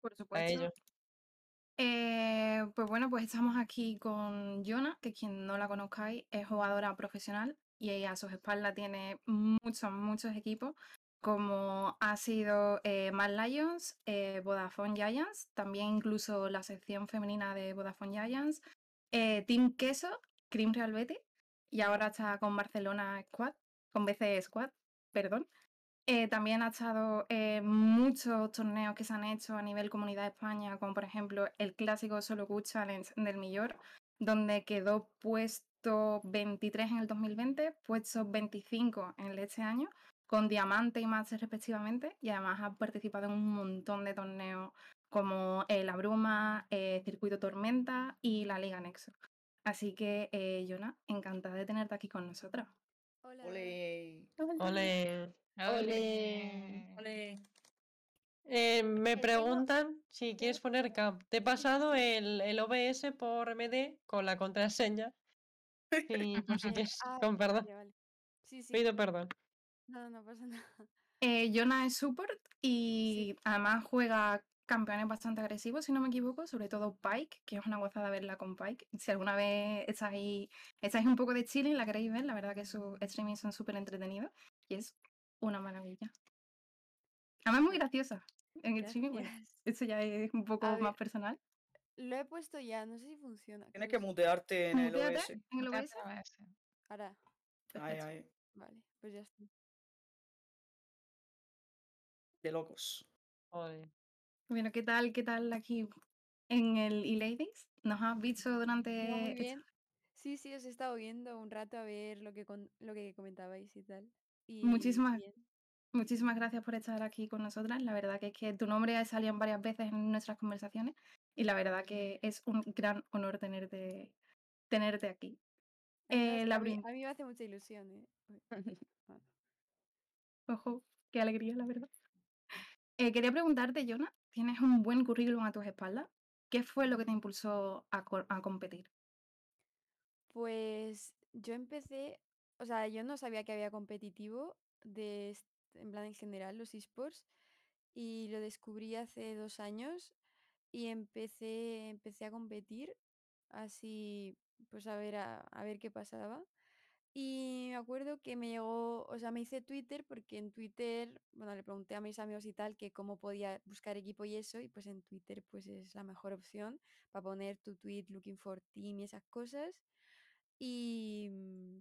Por a supuesto. ello. Eh, pues bueno, pues estamos aquí con Yona, que quien no la conozcáis es jugadora profesional y ella a sus espaldas tiene muchos, muchos equipos, como ha sido eh, Mad Lions, eh, Vodafone Giants, también incluso la sección femenina de Vodafone Giants, eh, Team Queso, Cream Real Betis, y ahora está con Barcelona Squad, con BC Squad, perdón. Eh, también ha estado muchos torneos que se han hecho a nivel Comunidad de España, como por ejemplo el clásico Solo Good Challenge del Millor, donde quedó puesto 23 en el 2020, puesto 25 en el este año, con diamante y máster respectivamente, y además ha participado en un montón de torneos como eh, La Bruma, eh, Circuito Tormenta y la Liga Nexo. Así que, eh, Yona, encantada de tenerte aquí con nosotras. Hola. Ole. Ole. Ole. Ole. Eh, me Eh, preguntan si quieres poner camp. Te he pasado el, el OBS por MD con la contraseña. Y por si Eh, quieres, con perdón, pido perdón. No, no pasa nada. Eh, Yona es support y además juega campeones bastante agresivos, si no me equivoco, sobre todo Pike, que es una gozada verla con Pike. Si alguna vez estáis, estáis un poco de chilling, la queréis ver, la verdad que sus streamings son súper entretenidos y es una maravilla. Además es muy graciosa. En el streaming, bueno, esto ya es un poco más personal. Lo he puesto ya, no sé si funciona. Tienes que mutearte en el OBS. en el Muteate OBS. Ahora, Ay, ay, vale, pues ya está. De locos. Bueno, ¿qué tal? ¿Qué tal aquí en el E-Ladies? ¿Nos has visto muy durante esta- bien. Sí, sí, os he estado viendo un rato a ver lo que, con- lo que comentabais y tal. Y Muchísimas, bien. muchísimas gracias por estar aquí con nosotras. La verdad que es que tu nombre ha salido varias veces en nuestras conversaciones y la verdad que es un gran honor tenerte, tenerte aquí. Eh, la a, mí, prim- a mí me hace mucha ilusión, ¿eh? Ah, Ojo, qué alegría, la verdad. Eh, quería preguntarte, Jonah, tienes un buen currículum a tus espaldas. ¿Qué fue lo que te impulsó a, co- a competir? Pues yo empecé o sea, yo no sabía que había competitivo de, en plan en general, los esports, y lo descubrí hace dos años y empecé, empecé a competir, así, pues a ver, a ver qué pasaba. Y me acuerdo que me llegó, o sea, me hice Twitter porque en Twitter, bueno, le pregunté a mis amigos y tal que cómo podía buscar equipo y eso, y pues en Twitter pues es la mejor opción para poner tu tweet looking for team y esas cosas. Y, mm,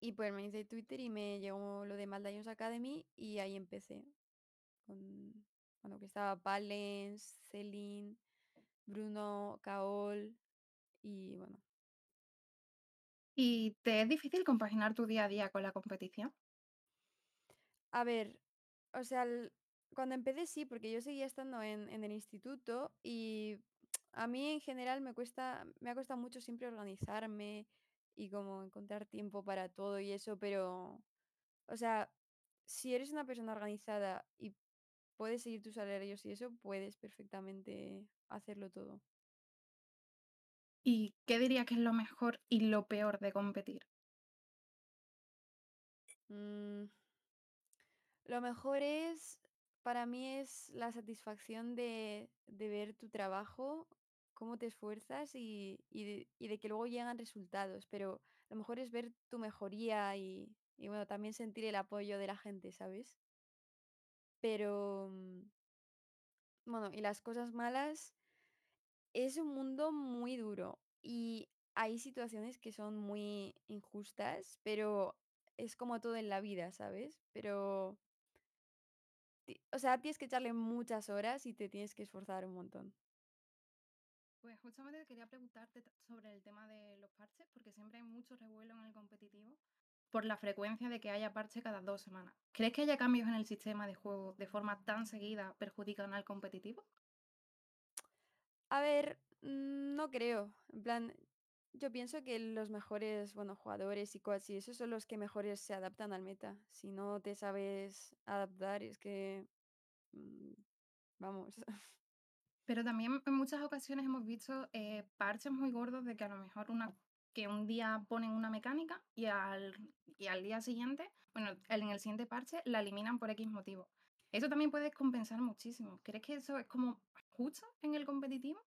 y pues me hice Twitter y me llegó lo de Maldives Academy y ahí empecé. Con, bueno, que estaba Valens, Celine, Bruno, Kaol y bueno. ¿Y te es difícil compaginar tu día a día con la competición? A ver, o sea, cuando empecé sí, porque yo seguía estando en, en el instituto y a mí en general me cuesta, me ha costado mucho siempre organizarme y como encontrar tiempo para todo y eso, pero, o sea, si eres una persona organizada y puedes seguir tus horarios y eso, puedes perfectamente hacerlo todo. ¿Y qué dirías que es lo mejor y lo peor de competir? Mm, Lo mejor es, para mí es la satisfacción de, de ver tu trabajo, cómo te esfuerzas y, y de, y de que luego llegan resultados, pero lo mejor es ver tu mejoría y, y bueno, también sentir el apoyo de la gente, ¿sabes? Pero, mm, bueno, y las cosas malas, es un mundo muy duro y hay situaciones que son muy injustas, pero es como todo en la vida, ¿sabes? Pero o sea, tienes que echarle muchas horas y te tienes que esforzar un montón. Pues justamente quería preguntarte sobre el tema de los parches, porque siempre hay mucho revuelo en el competitivo por la frecuencia de que haya parche cada dos semanas. ¿Crees que haya cambios en el sistema de juego de forma tan seguida perjudican al competitivo? A ver, mm, no creo. En plan, yo pienso que los mejores, bueno, jugadores y cosas y eso son los que mejores se adaptan al meta. Si no te sabes adaptar, es que, mm, vamos. Pero también en muchas ocasiones hemos visto eh, parches muy gordos de que a lo mejor una, que un día ponen una mecánica y al, y al día siguiente, bueno, en el siguiente parche la eliminan por X motivo. Eso también puede compensar muchísimo. ¿Crees que eso es como justo en el competitivo?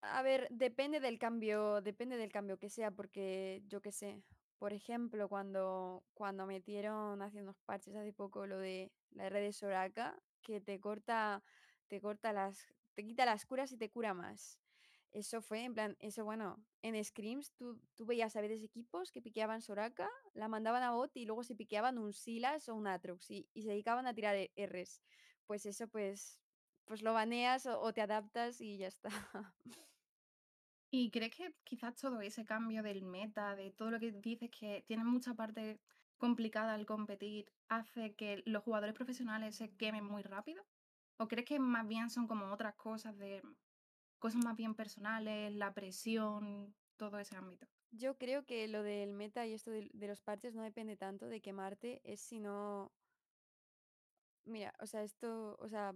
A ver, depende del cambio, depende del cambio que sea, porque yo qué sé. Por ejemplo, cuando, cuando metieron hace unos parches hace poco lo de la R de Soraka, que te corta, te corta las, te quita las curas y te cura más. Eso fue, en plan, eso bueno, en Scrims tú, tú veías a veces equipos que piqueaban Soraka, la mandaban a bot y luego se piqueaban un Silas o un Atrox y, y se dedicaban a tirar E- Rs. Pues eso, pues, pues lo baneas o, o te adaptas y ya está. ¿Y crees que quizás todo ese cambio del meta, de todo lo que dices que tiene mucha parte complicada al competir, hace que los jugadores profesionales se quemen muy rápido? ¿O crees que más bien son como otras cosas de cosas más bien personales, la presión, todo ese ámbito? Yo creo que lo del meta y esto de, los parches no depende tanto de quemarte, es sino, mira, o sea, esto, o sea,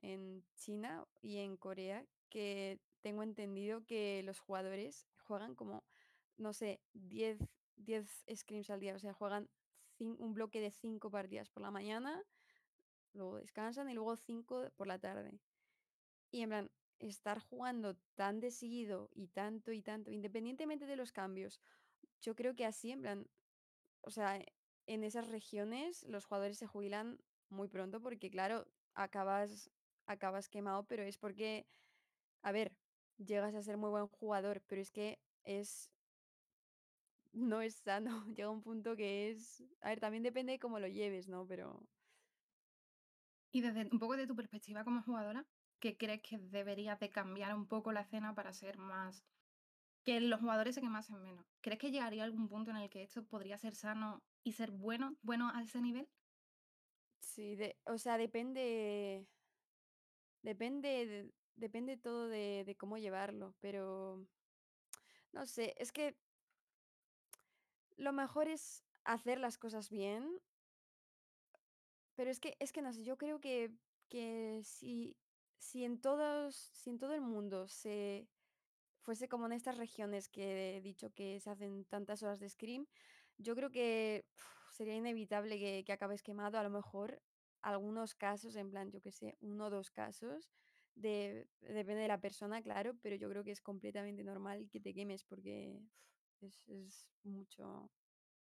en China y en Corea, que tengo entendido que los jugadores juegan como, no sé, 10 10 scrims al día, o sea, juegan un bloque de 5 partidas por la mañana, luego descansan y luego 5 por la tarde. Y en plan, estar jugando tan de seguido y tanto y tanto, independientemente de los cambios, yo creo que así, en plan, o sea, e- en esas regiones los jugadores se jubilan muy pronto porque, claro, acabas, acabas quemado, pero es porque, a ver, llegas a ser muy buen jugador, pero es que es, no es sano. Llega un punto que es, a ver, también depende de cómo lo lleves, ¿no? Pero Y desde un poco de tu perspectiva como jugadora, ¿qué crees que deberías de cambiar un poco la escena para ser más... que los jugadores se quemasen menos? ¿Crees que llegaría algún punto en el que esto podría ser sano y ser bueno, bueno a ese nivel? sí, o sea, depende, depende, de- depende todo de, de cómo llevarlo, pero no sé, es que lo mejor es hacer las cosas bien Pero es que es que no sé, yo creo que que si si en todos si en todo el mundo se fuese como en estas regiones que he dicho que se hacen tantas horas de Scream, yo creo que uf, sería inevitable que, que acabes quemado. A lo mejor algunos casos, en plan, yo qué sé, uno o dos casos, de, depende de la persona, claro, pero yo creo que es completamente normal que te quemes porque uf, es, es mucho,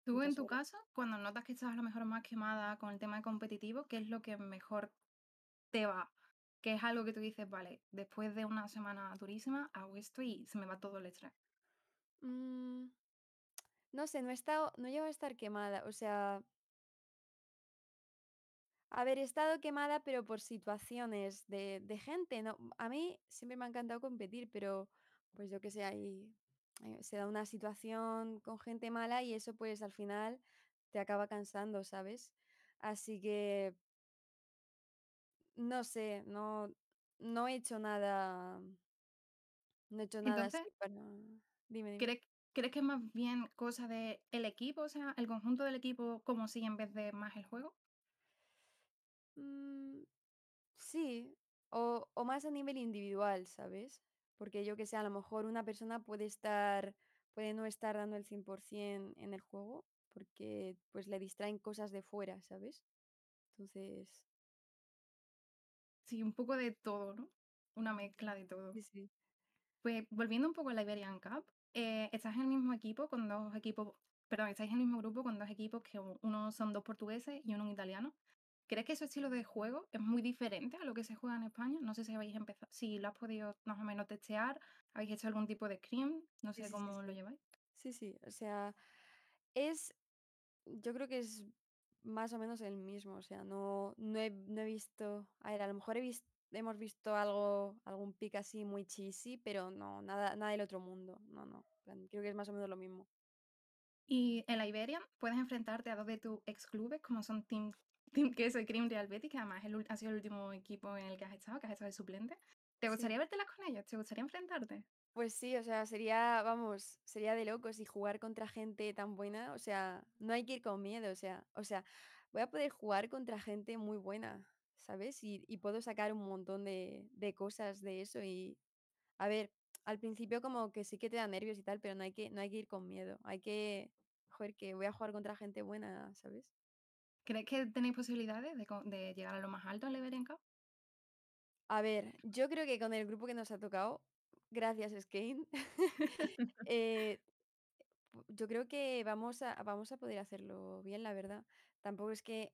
Tú en tu horas. caso, cuando notas que estás a lo mejor más quemada con el tema competitivo, ¿qué es lo que mejor te va? ¿Qué es algo que tú dices, vale, después de una semana durísima, hago esto y se me va todo el estrés? Mm, no sé, no he estado, no llegado a estar quemada, o sea, he estado quemada, pero por situaciones de, de gente, ¿no? A mí siempre me ha encantado competir, pero pues yo qué sé, ahí eh, se da una situación con gente mala y eso pues al final te acaba cansando, ¿sabes? Así que no sé, no, no he hecho nada, no he hecho nada Entonces, así para... Dime, dime. ¿crees, crees que es más bien cosa del equipo, o sea, el conjunto del equipo, como sigue en vez de más el juego? Mm, Sí, o, o más a nivel individual, ¿sabes? Porque yo que sé, a lo mejor una persona puede estar, puede no estar dando el 100% en el juego porque pues le distraen cosas de fuera, ¿sabes? Entonces, Sí, un poco de todo, ¿no? Una mezcla de todo. sí, sí. Pues volviendo un poco a la Iberian Cup, eh, estás en el mismo equipo con dos equipos, perdón, estáis en el mismo grupo con dos equipos que uno son dos portugueses y uno un italiano. ¿Crees que su estilo de juego es muy diferente a lo que se juega en España? No sé si habéis empezado, si lo has podido más o menos testear, habéis hecho algún tipo de scrim, no Sí, sé sí, sí, cómo lo lleváis. Sí, sí. O sea, es, yo creo que es más o menos el mismo. O sea, no, no he, no he visto, a ver, a lo mejor he visto, hemos visto algo, algún pick así muy cheesy, pero no, nada, nada del otro mundo. No, no. Creo que es más o menos lo mismo. Y en la Iberian puedes enfrentarte a dos de tus ex clubes, como son Team, Team Queso y Cream Real Betis, que además el ha sido el último equipo en el que has estado, que has estado de suplente. ¿Te Sí. gustaría vértelas con ellos? ¿Te gustaría enfrentarte? Pues sí, o sea, sería, vamos, sería de locos y jugar contra gente tan buena, o sea, no hay que ir con miedo, o sea, o sea, voy a poder jugar contra gente muy buena, ¿sabes? Y, y puedo sacar un montón de, de cosas de eso y, a ver, al principio como que sí que te da nervios y tal, pero no hay que, no hay que ir con miedo, hay que, joder, que voy a jugar contra gente buena, ¿sabes? ¿Crees que tenéis posibilidades de, co- de llegar a lo más alto en Cup? A ver, yo creo que con el grupo que nos ha tocado, gracias Skane, eh, yo creo que vamos a, vamos a poder hacerlo bien, la verdad. Tampoco es que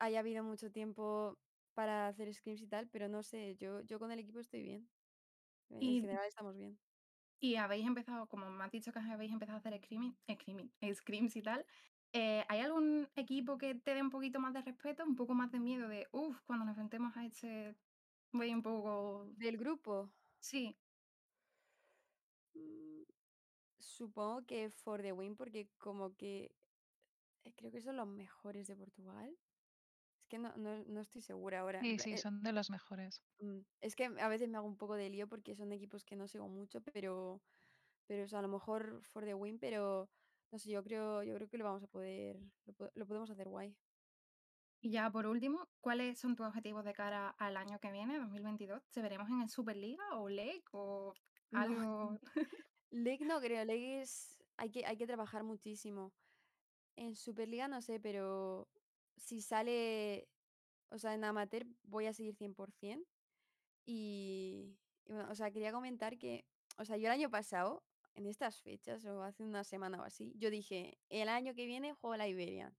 haya habido mucho tiempo para hacer scrims y tal, pero no sé, yo, yo con el equipo estoy bien. En Y, general estamos bien. y habéis empezado, como me has dicho que habéis empezado a hacer screaming, screaming, scrims y tal. eh, ¿Hay algún equipo que te dé un poquito más de respeto, un poco más de miedo de, uff, cuando nos enfrentemos a este, voy un poco... Del grupo, Sí, mm, supongo que For the Win, porque como que eh, creo que son los mejores de Portugal. Es que no, no, no estoy segura ahora. Sí, sí, eh, son de los mejores. mm, es que a veces me hago un poco de lío porque son equipos que no sigo mucho, pero, pero o sea, a lo mejor For the Win, pero no sé, yo creo, yo creo que lo vamos a poder, lo, po- lo podemos hacer guay. Y ya por último, ¿cuáles son tus objetivos de cara al año que viene, 2022? ¿Se veremos en el Superliga o LEC o algo? League no creo, League es, hay que, hay que trabajar muchísimo. En Superliga no sé, pero si sale, o sea, en amateur voy a seguir 100%. Y, y bueno, o sea, quería comentar que, o sea, yo el año pasado, en estas fechas, o hace una semana o así, yo dije, el año que viene juego la Iberia.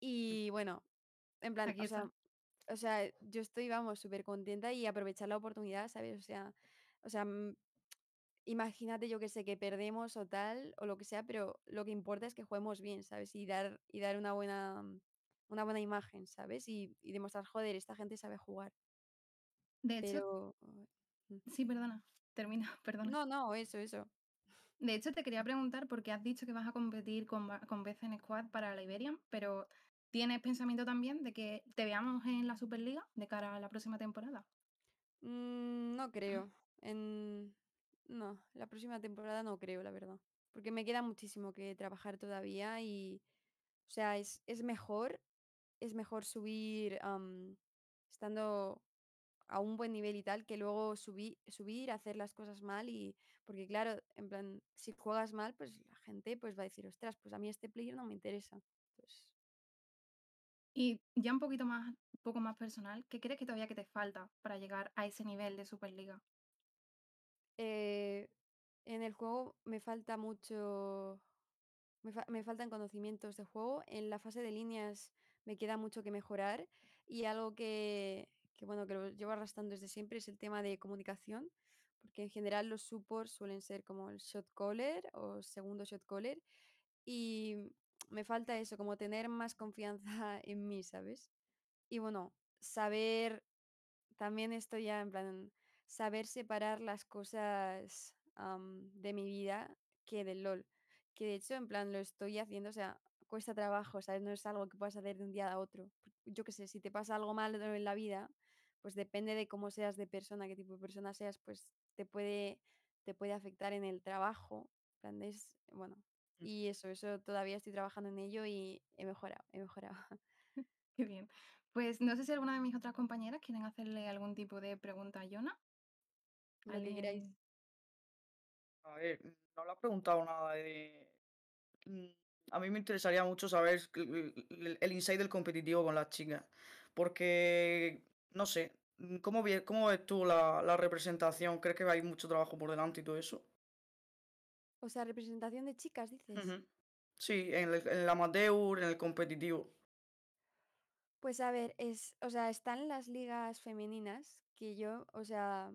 Y bueno, en plan, Aquí o sea, o sea, yo estoy, vamos, súper contenta y aprovechar la oportunidad, ¿sabes? O sea, o sea, mm, imagínate, yo que sé, que perdemos o tal, o lo que sea, pero lo que importa es que juguemos bien, ¿sabes? Y dar, y dar una buena, mm, una buena imagen, ¿sabes? Y, y demostrar, joder, esta gente sabe jugar. De hecho, Pero... mm, sí, perdona, termina, perdona. No, no, eso, eso. De hecho, te quería preguntar porque has dicho que vas a competir con, con BCN Squad para la Iberian, pero ¿tienes pensamiento también de que te veamos en la Superliga de cara a la próxima temporada? Mm, no creo. En... No, la próxima temporada no creo, la verdad. Porque me queda muchísimo que trabajar todavía y, o sea, es, es mejor, es mejor subir estando a un buen nivel y tal, que luego subir, subir, hacer las cosas mal y porque claro, en plan, si juegas mal, pues la gente pues va a decir, ostras, pues a mí este player no me interesa. Y ya un poquito más, poco más personal, ¿qué crees que todavía que te falta para llegar a ese nivel de Superliga? Eh, en el juego me falta mucho, me, fa- me faltan conocimientos de juego. En la fase de líneas me queda mucho que mejorar y algo que, que, bueno, que lo llevo arrastrando desde siempre es el tema de comunicación, porque en general los supports suelen ser como el shot caller o segundo shot caller y me falta eso, como tener más confianza en mí, ¿sabes? Y bueno, saber, también estoy ya en plan, saber separar las cosas de mi vida que del LOL. Que de hecho, en plan, lo estoy haciendo, o sea, cuesta trabajo, ¿sabes? No es algo que puedas hacer de un día a otro. Yo qué sé, si te pasa algo malo en la vida, pues depende de cómo seas de persona, qué tipo de persona seas, pues te puede, te puede afectar en el trabajo. es- bueno, Mm. y eso, eso todavía estoy trabajando en ello y he mejorado, he mejorado. Qué bien. Pues no sé si alguna de mis otras compañeras quieren hacerle algún tipo de pregunta a Yona. Lo que queráis. ¿Alguien? A ver, no le has preguntado nada de... Mm, A mí me interesaría mucho saber el, insight del competitivo con las chicas. Porque, no sé, mm, ¿cómo, vie- cómo ves tú la, la representación? ¿Crees que hay mucho trabajo por delante y todo eso? O sea, representación de chicas, dices. Sí, en el, en el amateur, en el competitivo. Pues a ver, es, o sea, están las ligas femeninas que yo, o sea,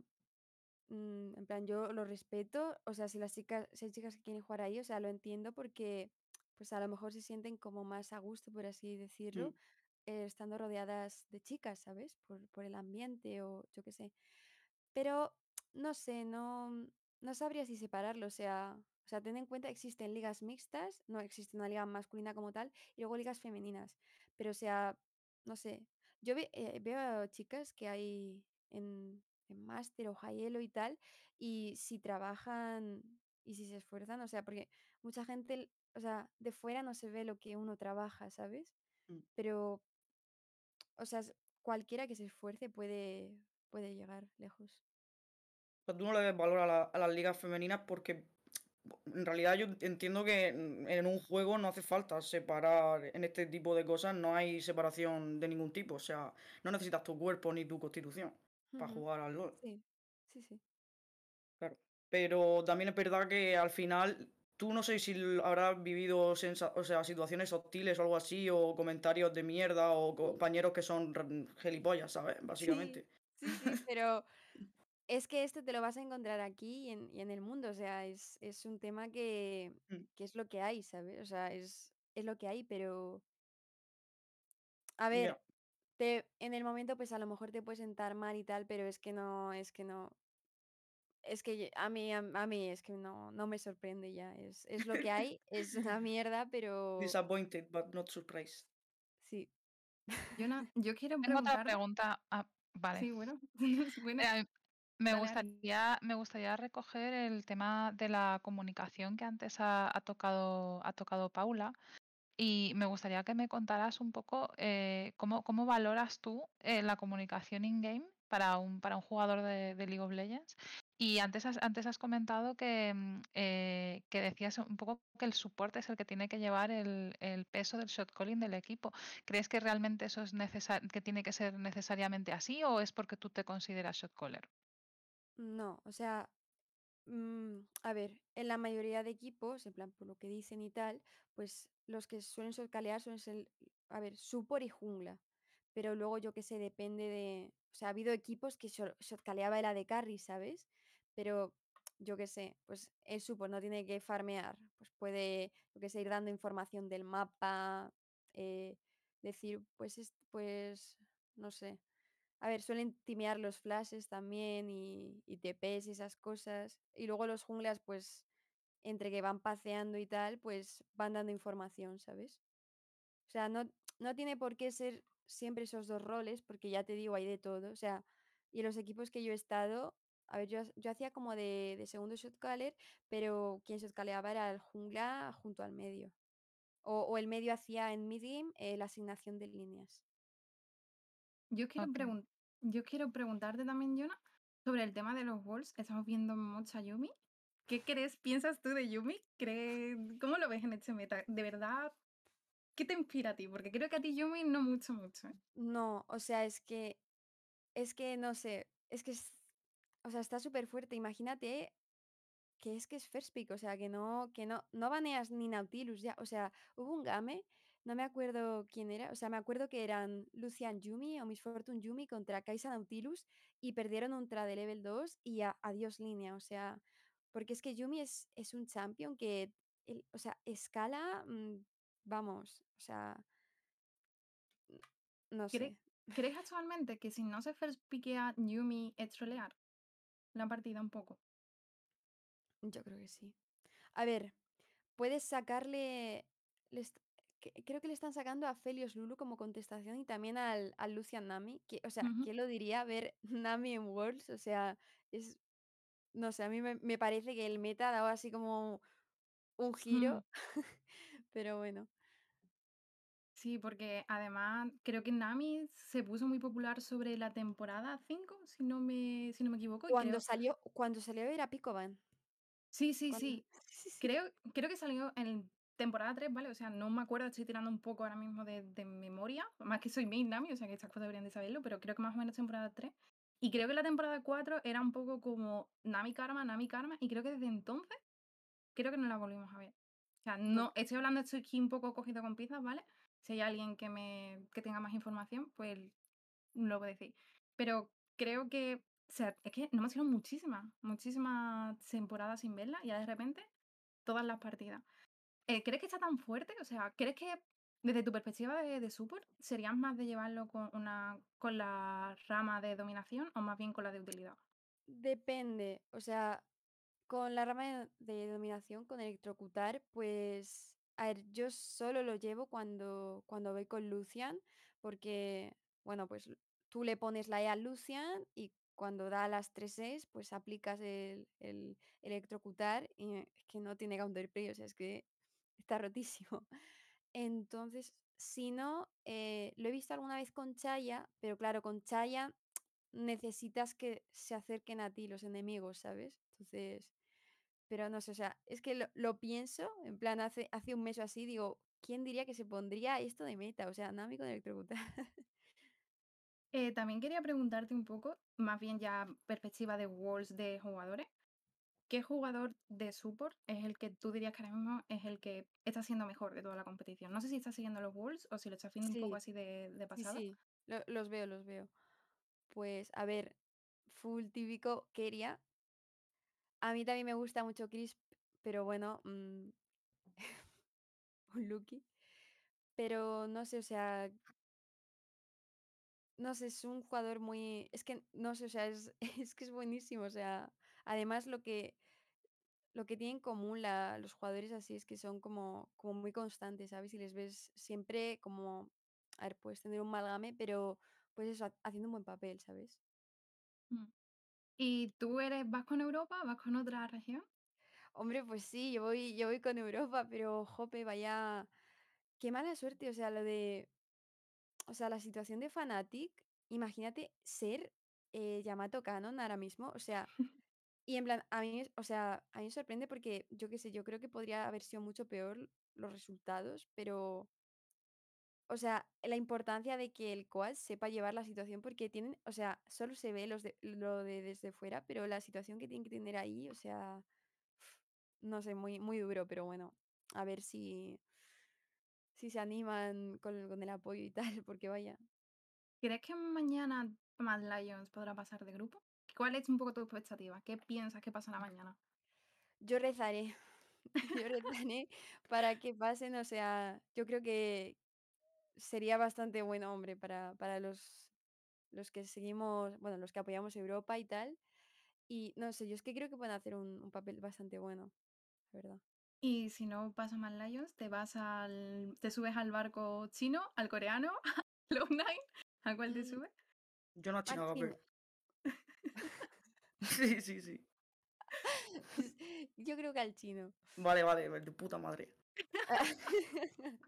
mm, en plan, yo lo respeto, o sea, si las chicas, si hay chicas que quieren jugar ahí, o sea, lo entiendo porque, pues a lo mejor se sienten como más a gusto, por así decirlo, Mm, eh, estando rodeadas de chicas, ¿sabes? Por, por el ambiente o yo qué sé. Pero no sé, no, no sabría si separarlo. O sea, o sea, ten en cuenta que existen ligas mixtas, no existe una liga masculina como tal, y luego ligas femeninas. Pero, o sea, no sé. Yo ve- eh, veo chicas que hay en, máster o high elo y tal, y si trabajan y si se esfuerzan, o sea, porque mucha gente, o sea, de fuera no se ve lo que uno trabaja, ¿sabes? mm. Pero, o sea, cualquiera que se esfuerce puede, puede llegar lejos. O sea, tú no le des valor a, la- a las ligas femeninas porque en realidad yo entiendo que en en un juego no hace falta separar en este tipo de cosas, no hay separación de ningún tipo. O sea, no necesitas tu cuerpo ni tu constitución para Ujú. jugar al LOL. Sí, sí, sí. Claro. Pero también es verdad que al final tú no sé si l- habrás vivido sensa- o sea, situaciones hostiles o algo así, o comentarios de mierda, o compañeros que son re- gilipollas, ¿sabes? Sí, Básicamente. sí, sí, pero es que esto te lo vas a encontrar aquí y en, y en el mundo, o sea, es, es un tema que, Mm, que es lo que hay, ¿sabes? O sea, es, es lo que hay, pero a ver, Ya. Te, en el momento pues a lo mejor te puede sentar mal y tal, pero es que no, es que no, es que a mí, a, a mí es que no, no me sorprende ya, es, es lo que hay, es una mierda, pero Disappointed, but not surprised. sí. Yona, yo quiero Tengo otra preguntar. pregunta. Ah, vale. Sí, bueno. bueno, Eh, me dale. gustaría, me gustaría recoger el tema de la comunicación que antes ha, ha tocado, ha tocado Paula. Y me gustaría que me contaras un poco eh, cómo, cómo valoras tú eh, la comunicación in-game para un, para un jugador de, League of Legends. Y antes has, antes has comentado que, mm, eh, que decías un poco que el support es el que tiene que llevar el, el peso del shot calling del equipo. ¿Crees que realmente eso es que tiene que ser necesariamente así o es porque tú te consideras shot caller? No, o sea, Mm, a ver, en la mayoría de equipos, en plan por lo que dicen y tal, pues los que suelen shotcalear suelen ser, a ver, support y jungla. Pero luego yo qué sé, depende de. O sea, ha habido equipos que shot- shotcaleaba el AD carry, ¿sabes? Pero yo qué sé, pues el support no tiene que farmear. Pues puede, yo qué sé, ir dando información del mapa, eh, decir, pues, es- pues, no sé. A ver, suelen timear los flashes también y, y TPs y esas cosas. Y luego los junglas, pues, entre que van paseando y tal, pues van dando información, ¿sabes? O sea, no, no tiene por qué ser siempre esos dos roles, porque ya te digo, hay de todo. O sea, y en los equipos que yo he estado, a ver, yo, yo hacía como de, de segundo shotcaller, pero quien shotcaleaba era el jungla junto al medio. O, o el medio hacía en mid game eh, la asignación de líneas. Yo quiero preguntar. Yo quiero preguntarte también, Yona, sobre el tema de los Wolves. Estamos viendo mucho a Yumi. ¿Qué crees, piensas tú de Yumi? ¿Crees, ¿Cómo lo ves en este meta? ¿De verdad? ¿Qué te inspira a ti? Porque creo que a ti Yumi no mucho, mucho. ¿eh? No, o sea, es que, es que no sé, es que, es- o sea, está súper fuerte. Imagínate que es que es first pick, o sea, que no, que no, no baneas ni Nautilus ya. O sea, hubo un game, no me acuerdo quién era, o sea, me acuerdo que eran Lucian Yumi o Miss Fortune Yumi contra Kaisa Nautilus y perdieron un tra de level 2 y a- adiós línea, o sea, porque es que Yumi es, es un champion que, el- o sea, escala, mm, vamos, o sea, no ¿Cre- sé. ¿Crees actualmente que si no se first piquea Yumi es trolear la partida un poco? Yo creo que sí. A ver, puedes sacarle. Que- creo que le están sacando a Felios Lulu como contestación y también al, al Lucian Nami. Que, o sea, Ujú. ¿quién lo diría ver Nami en Worlds? O sea, es. No sé, a mí me, me parece que el meta ha dado así como un giro. Pero bueno. Sí, porque además creo que Nami se puso muy popular sobre la temporada 5, si no me, si no me equivoco. Cuando creo- salió, cuando salió era Picoban. Sí, sí, Cuando- sí. sí, sí. Creo, creo que salió en temporada 3, ¿vale? O sea, no me acuerdo, estoy tirando un poco ahora mismo de, de memoria. Más que soy main Nami, o sea que estas cosas deberían de saberlo, pero creo que más o menos temporada 3. Y creo que la temporada 4 era un poco como Nami Karma, Nami Karma, y creo que desde entonces creo que no la volvimos a ver. O sea, no, estoy hablando, estoy aquí un poco cogido con pinzas, ¿vale? Si hay alguien que me que tenga más información, pues lo puede decir. Pero creo que, o sea, es que no me hicieron muchísimas, muchísimas temporadas sin verla y ya de repente todas las partidas. Eh, ¿Crees que está tan fuerte? O sea, ¿crees que desde tu perspectiva de, support serías más de llevarlo con una con la rama de dominación o más bien con la de utilidad? Depende, o sea, con la rama de, dominación, con electrocutar, pues, a ver, yo solo lo llevo cuando, cuando voy con Lucian, porque, bueno, pues tú le pones la E a Lucian y cuando da las 3 Es, pues aplicas el, el electrocutar y es que no tiene counterplay, o sea, es que está rotísimo. Entonces, si no, eh, lo he visto alguna vez con Chaya, pero claro, con Chaya necesitas que se acerquen a ti los enemigos, ¿sabes? Entonces, pero no sé, o sea, es que lo, pienso, en plan, hace, hace un mes o así, digo, ¿quién diría que se pondría esto de meta? O sea, Nami con electrocutar. Eh, también quería preguntarte un poco, más bien ya perspectiva de walls de jugadores. ¿Qué jugador de support es el que tú dirías que ahora mismo es el que está siendo mejor de toda la competición? No sé si está siguiendo los Wolves o si lo está haciendo un poco Sí, así de, de sí, pasada. sí, lo- los veo, los veo. Pues, a ver, full típico Keria. A mí también me gusta mucho Crisp, pero bueno, mm, un Lucky. Pero no sé, o sea, no sé, es un jugador muy. Es que, no sé, o sea, es, es que es buenísimo. O sea, además lo que, lo que tienen en común la- los jugadores así es que son como, como muy constantes, ¿sabes? Y les ves siempre como. A ver, puedes tener un mal game, pero pues eso, ha- haciendo un buen papel, ¿sabes? Mm. ¿Y tú eres, vas con Europa, vas con otra región? Hombre, pues sí, yo voy, yo voy con Europa, pero jope, vaya. Qué mala suerte, o sea, lo de. O sea, la situación de Fnatic, imagínate ser eh, Yamato Canon ahora mismo, o sea, y en plan, a mí, o sea, a mí me sorprende porque yo qué sé, yo creo que podría haber sido mucho peor los resultados, pero, o sea, la importancia de que el coach sepa llevar la situación porque tienen, o sea, solo se ve los de, lo de desde fuera, pero la situación que tienen que tener ahí, o sea, no sé, muy, muy duro, pero bueno, a ver si, si se animan con, con el apoyo y tal, porque vaya. ¿Crees que mañana Mad Lions podrá pasar de grupo? ¿Cuál es un poco tu expectativa? ¿Qué piensas que pasará mañana? Yo rezaré, yo rezaré para que pasen, o sea, yo creo que sería bastante bueno, hombre, para, para los, los que seguimos, bueno, los que apoyamos Europa y tal. Y no sé, yo es que creo que pueden hacer un, un papel bastante bueno, la verdad. Y si no pasa Mad Lions, te vas al. te subes al barco chino, al coreano, a Cloud9, ¿a cuál te Mm, subes? Yo no al China chino. Sí, sí, sí. Yo creo que al chino. Vale, vale, de puta madre.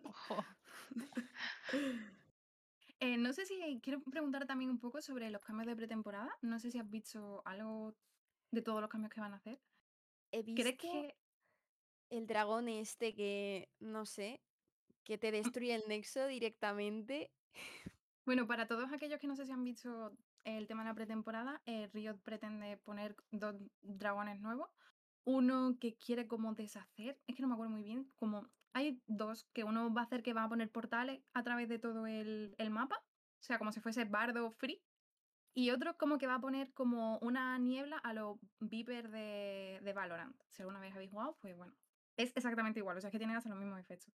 Ojo. Eh, no sé si quiero preguntar también un poco sobre los cambios de pretemporada. No sé si has visto algo de todos los cambios que van a hacer. He ¿Crees que el dragón este que, no sé, que te destruye el nexo directamente. Bueno, para todos aquellos que no sé si han visto el tema de la pretemporada, eh, Riot pretende poner dos dragones nuevos. Uno que quiere como deshacer, es que no me acuerdo muy bien, como hay dos, que uno va a hacer que va a poner portales a través de todo el, el mapa, o sea, como si fuese Bardo Free. Y otro como que va a poner como una niebla a los Viper de, de Valorant. Si alguna vez habéis jugado, pues bueno, es exactamente igual, o sea, es que tienen hasta los mismos efectos.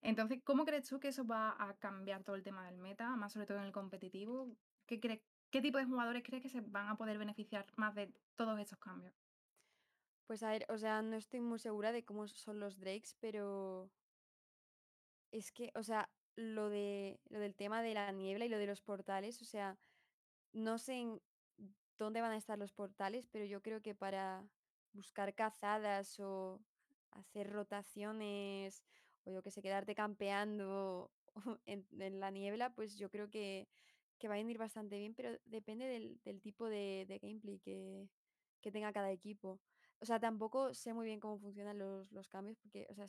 Entonces, ¿cómo crees tú que eso va a cambiar todo el tema del meta, más sobre todo en el competitivo? ¿Qué, crees, ¿Qué tipo de jugadores crees que se van a poder beneficiar más de todos estos cambios? Pues a ver, o sea, no estoy muy segura de cómo son los Drakes, pero es que, o sea, lo de lo del tema de la niebla y lo de los portales, o sea, no sé dónde van a estar los portales, pero yo creo que para buscar cazadas o hacer rotaciones o yo que sé, quedarte campeando en la niebla, pues yo creo que, que va a ir bastante bien, pero depende del, del tipo de, de gameplay que, que tenga cada equipo. O sea, tampoco sé muy bien cómo funcionan los, los cambios, porque, o sea,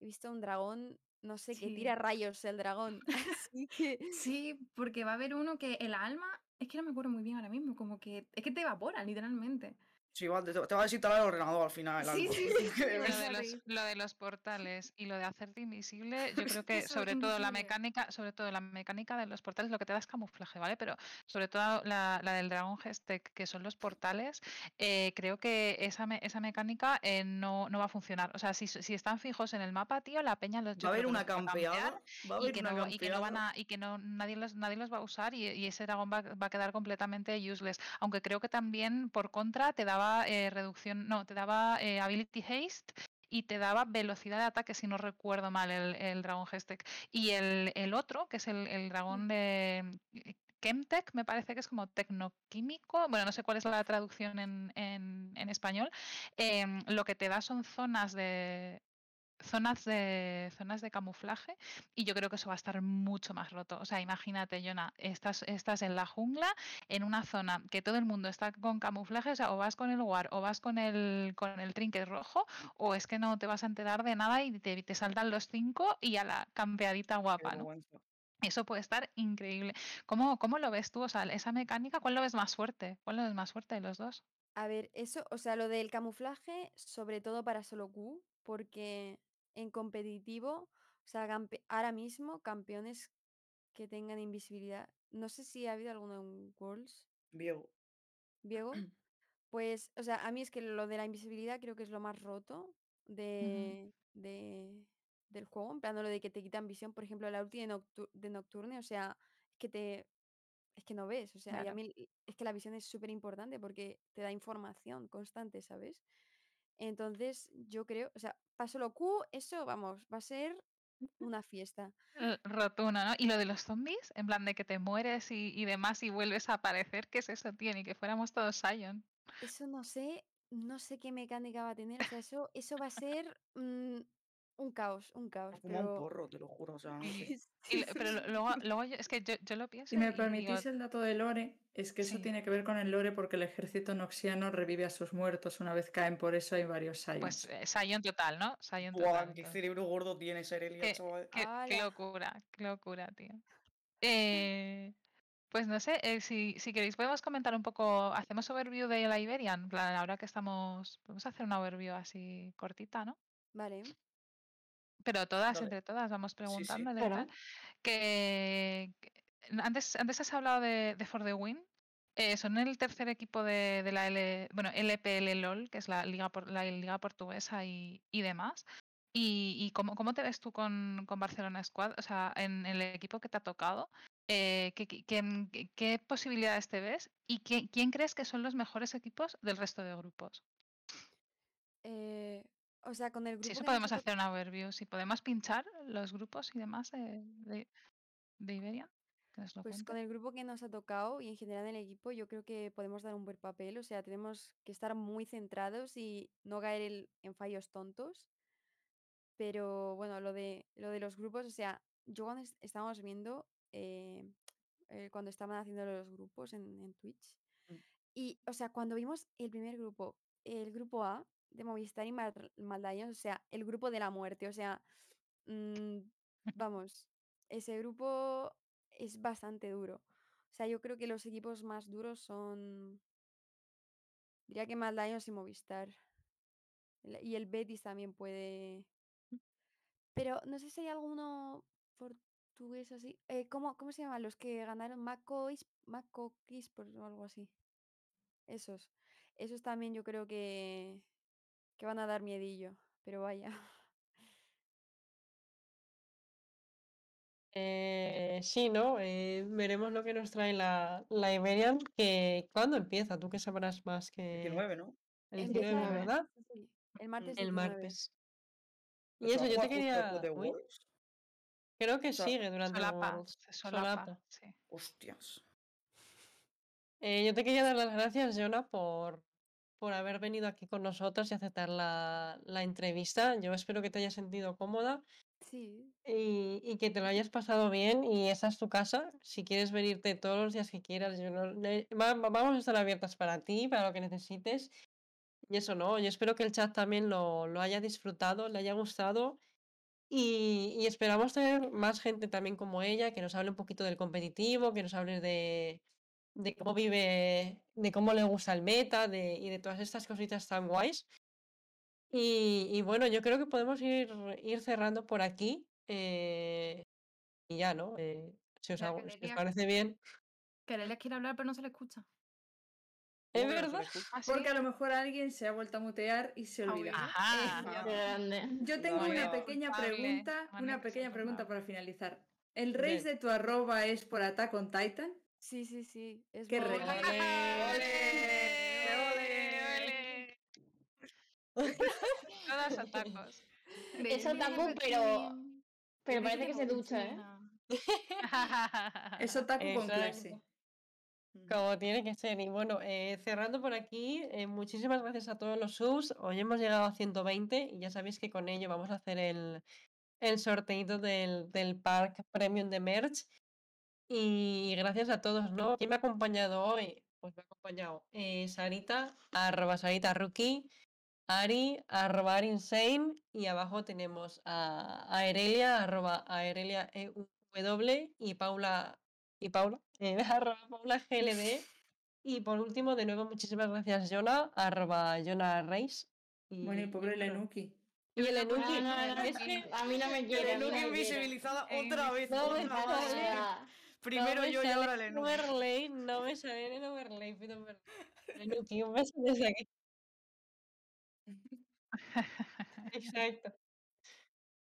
he visto un dragón, no sé, que tira Sí. rayos el dragón. Así que Sí, porque va a haber uno que el alma, es que no me acuerdo muy bien ahora mismo, como que es que te evapora, literalmente. Sí, va, te, te va a desinstalar el ordenador al final. el Sí, alma. sí, sí, sí, Que Lo de, los, lo de los portales y lo de hacerte invisible, yo creo que sobre todo la mecánica, sobre todo la mecánica de los portales, lo que te da es camuflaje, ¿vale? Pero sobre todo la, la del Dragon Gestek, que son los portales, eh, creo que esa, me- esa mecánica eh, no, no va a funcionar. O sea, si, si están fijos en el mapa, tío, la peña los, Va a haber una va a y que una no, y que no van a, y que no nadie los, nadie los va a usar y, y ese dragón va, va a quedar completamente useless. Aunque creo que también por contra te daba eh, reducción, no, te daba eh, ability haste y te daba velocidad de ataque, si no recuerdo mal, el, el dragón. Y el, el otro, que es el, el dragón de eh, Chemtech, me parece que es como tecnoquímico, bueno, no sé cuál es la traducción en, en- en español, em, lo que te da son zonas de zonas de zonas de camuflaje y yo creo que eso va a estar mucho más roto. O sea, imagínate, Jonah, estás, estás en la jungla, en una zona que todo el mundo está con camuflaje, o sea, o vas con el war, o vas con el con el trinket rojo, o es que no te vas a enterar de nada y te, te saltan los cinco y a la campeadita guapa, ¿no? Eso puede estar increíble. ¿Cómo, cómo lo ves tú? O sea, esa mecánica, ¿cuál lo ves más fuerte? ¿Cuál lo ves más fuerte de los dos? A ver, eso, o sea, lo del camuflaje, sobre todo para solo Q, porque en competitivo, o sea, ahora mismo campeones que tengan invisibilidad, no sé si ha habido alguno en Worlds, Diego. Diego, pues, o sea, a mí es que lo de la invisibilidad creo que es lo más roto de, de- del juego, en plan lo de que te quitan visión, por ejemplo, la ulti de, Noctu- de Nocturne, o sea, es que te, es que no ves, o sea, y a mí es que la visión es súper importante porque te da información constante, ¿sabes? Entonces, yo creo, o sea, para solo Q, eso, vamos, va a ser una fiesta. Eh, Rotuna, ¿no? Y lo de los zombies, en plan de que te mueres y, y demás y vuelves a aparecer, ¿qué es eso, tío? Ni que fuéramos todos Sion. Eso no sé, no sé qué mecánica va a tener, o sea, eso, eso va a ser mm, un caos, un caos, fumado un pero... porro, te lo juro. O sea, no sé. Y Sí, lo- pero lo- luego, luego yo, es que yo, yo lo pienso Si me digo, permitís el dato de Lore, es que eso Sí. tiene que ver con el Lore porque el ejército noxiano revive a sus muertos una vez caen, por eso hay varios Sions. pues eh, Sion total, ¿no? Sion Buah, total. qué entonces. cerebro gordo tiene Serelia, Qué, qué- qué locura, qué locura, tío. Eh, pues no sé, eh, si, si queréis podemos comentar un poco, hacemos overview de la Iberian, en plan, ahora que estamos, podemos hacer una overview así cortita, ¿no? Vale, Pero todas, entre todas, vamos Sí, sí. tal. Claro. Que, que- antes, antes has hablado de, de For the Win. eh, son el tercer equipo de, de la L, bueno, LPL LOL, que es la liga, la liga portuguesa y, y demás. ¿Y, y cómo, cómo te ves tú con, con Barcelona Squad? O sea, en, el equipo que te ha tocado, eh, ¿qué, qué- qué- qué posibilidades te ves? ¿Y quién, quién crees que son los mejores equipos del resto de grupos? eh, o sea, con el grupo eso que nos podemos hacer una overview, si podemos pinchar los grupos y demás de, de, de Iberia, que nos lo Pues cuente. con el grupo que nos ha tocado y en general en el equipo, yo creo que podemos dar un buen papel. O sea, tenemos que estar muy centrados y no caer el- en fallos tontos. Pero bueno, lo de, lo de los grupos, o sea, yo cuando est- estábamos viendo, eh, eh, cuando estaban haciendo los grupos en, en Twitch. Mm. Y, o sea, cuando vimos el primer grupo, el grupo A de Movistar y Mal- Maldaños, o sea, el grupo de la muerte, o sea, mm, vamos, ese grupo es bastante duro. O sea, yo creo que los equipos más duros son, diría que Maldaños y Movistar. Y el Betis también puede... Pero no sé si hay alguno portugués así. Eh, ¿cómo, ¿Cómo se llaman los que ganaron Mako Mako Esports o algo así? Esos. Esos también yo creo que, que van a dar miedillo. Pero vaya. Eh, sí, ¿no? Eh, veremos lo que nos trae la, la Iberian, que ¿cuándo empieza? Tú que sabrás más que 19, ¿no? el Empieza 19, el- ¿verdad? sí, el martes El 19. martes. Y ¿Se va eso, yo te quería... uy, creo que sea, sigue durante Solapa, Worlds. se solapa, solapa. sí. Hostias. Eh, yo te quería dar las gracias, Jonah, por, por haber venido aquí con nosotros y aceptar la, la entrevista. Yo espero que te hayas sentido cómoda Sí. y, y que te lo hayas pasado bien. Y esa es tu casa. Si quieres venirte todos los días que quieras, yo no- vamos a estar abiertas para ti, para lo que necesites. Y eso no, yo espero que el chat también lo, lo haya disfrutado, le haya gustado. Y, y esperamos tener más gente también como ella, que nos hable un poquito del competitivo, que nos hable de, de cómo vive, de cómo le gusta el meta de, y de todas estas cositas tan guays. Y, y bueno, yo creo que podemos ir, ir cerrando por aquí. eh, y ya, ¿no? Eh, si, os hago- si os parece bien. Que les quiere hablar, pero no se le escucha. Es ¿Cómo que no verdad. ¿Ah? Porque a lo mejor alguien se ha vuelto a mutear y se Ah, olvida. Ajá. Qué grande. Yo tengo Vaya. una pequeña pregunta, Manuel, una pequeña pregunta para finalizar. ¿El race de tu arroba es por Attack on Titan? Sí, sí, sí. Es Qué regalo. ¡Ole! Todas a tacos. De Eso Emily tampoco, Betty- pero- Pero parece que se ducha, ¿eh? Es otaku con clase. Como tiene que ser. Y bueno, eh, cerrando por aquí, eh, muchísimas gracias a todos los subs. Hoy hemos llegado a 120 y ya sabéis que con ello vamos a hacer el, el sorteito del, del pack premium de merch. Y gracias a todos, ¿no? ¿Quién me ha acompañado hoy? Pues me ha acompañado eh, Sarita, arroba Sarita Rookie, Ari, arroba Ari Insane, y abajo tenemos a, Aerelia, arroba Aerelia EW, y Paula, y Paula, eh, arroba Paula GLD. Y por último, de nuevo, muchísimas gracias, Jonah, arroba Jonah Reis. Y, Bueno, y pobre Lenuki. Y el No, Enuki, No, no, no, es que a mí no me quiere. quiere. invisibilizada Eh, otra vez. no otra vez. Primero no yo y ahora overlay, no me sale en el overlay, perdón. Lenuki, un beso desde aquí. Exacto.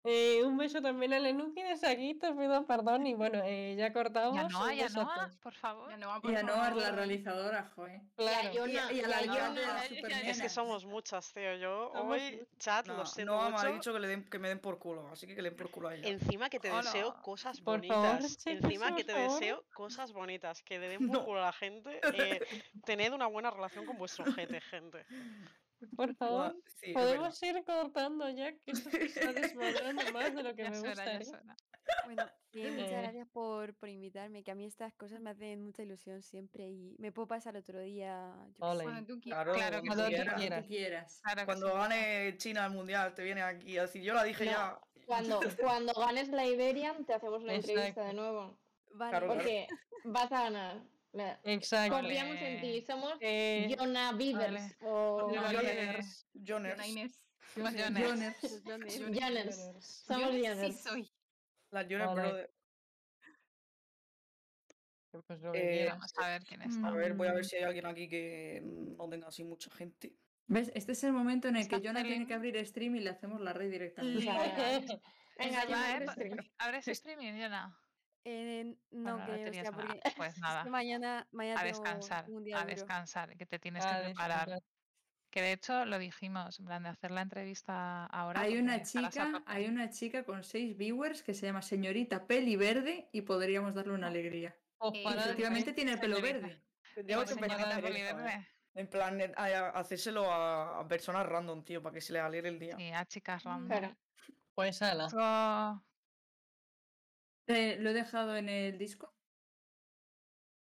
Eh, un beso también a Lenuki desde aquí, te pido perdón y bueno, eh, ya cortamos. Ya no, un ya beso a no, todos. por favor. Ya no, Y por a Noah, la favor. realizadora, joder. Claro. Y, a- no- y a la de no, supernenas. Es que somos muchas, tío. Yo Somos hoy, chat, No, lo siento Noah me ha dicho que, le den, que me den por culo, así que que le den por culo a ella. Encima que te deseo Hola. cosas Por bonitas. favor, chicos, Encima que te favor. deseo cosas bonitas. Que le den por No. culo a la gente. eh, tened una buena relación con vuestro gente, gente. Por favor, sí, podemos ir cortando ya que esto se está desmadrando más de lo que Ya me hora, hora. Bueno, eh, muchas Eh. gracias por, por invitarme, que a mí estas cosas me hacen mucha ilusión siempre y me puedo pasar otro día. yo. Cuando tú quieras. Claro, Claro que cuando quieras. tú quieras. Claro Cuando sí. gane China el mundial, te viene aquí a decir, yo la dije No. ya. Cuando, cuando ganes la Iberian, te hacemos una entrevista de nuevo. Vale, Claro, claro. Porque vas a ganar. Exacto. Confiamos en ti. Somos Eh, Jonah Beavers. O Jonah Joners. Joners. Joners. Joners. Joners. Joners. Joners. Joners. Somos Yo sí Joners. soy. La Jonas Ole. Brothers. Pues lo que Eh, a ver quién Mm. está. A ver, voy a ver si hay alguien aquí que no tenga así mucha gente. ¿Ves? Este es el momento en el que Jonah tiene que abrir stream y le hacemos la red directamente. Venga, Jonah, eh, abre stream. ¿Abres streaming, Yona? Eh, no Bueno, no creo, o tenías sea, nada. porque Pues es que nada, mañana, mañana a tengo descansar, un día a duro. descansar, que te tienes A que preparar. Que de hecho lo dijimos, en plan de hacer la entrevista ahora. Hay una chica, hay una chica con seis viewers que se llama señorita Peli Verde y podríamos darle una alegría. Ojalá, Efectivamente tiene el pelo verde. Tendríamos Pues que empezar a ¿eh? Verde. En plan, eh, a, a hacérselo a, a personas random, tío, para que se les alegre el día. Sí, a chicas random. Claro. Pues ala. Eh, lo he dejado en el disco.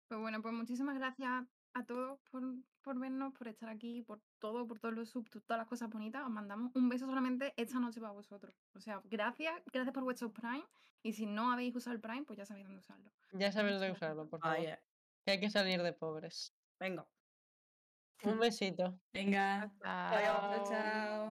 Pues bueno, pues muchísimas gracias a todos por, por vernos, por estar aquí, por todo, por todos los subs, todas las cosas bonitas. Os mandamos un beso solamente esta noche para vosotros. O sea, gracias, gracias por vuestro Prime. Y si no habéis usado el Prime, pues ya sabéis dónde usarlo. Ya sabes de Muchas usarlo, por favor. Que hay que salir de pobres. Venga. Un besito. Venga. Chao, Chao. chao.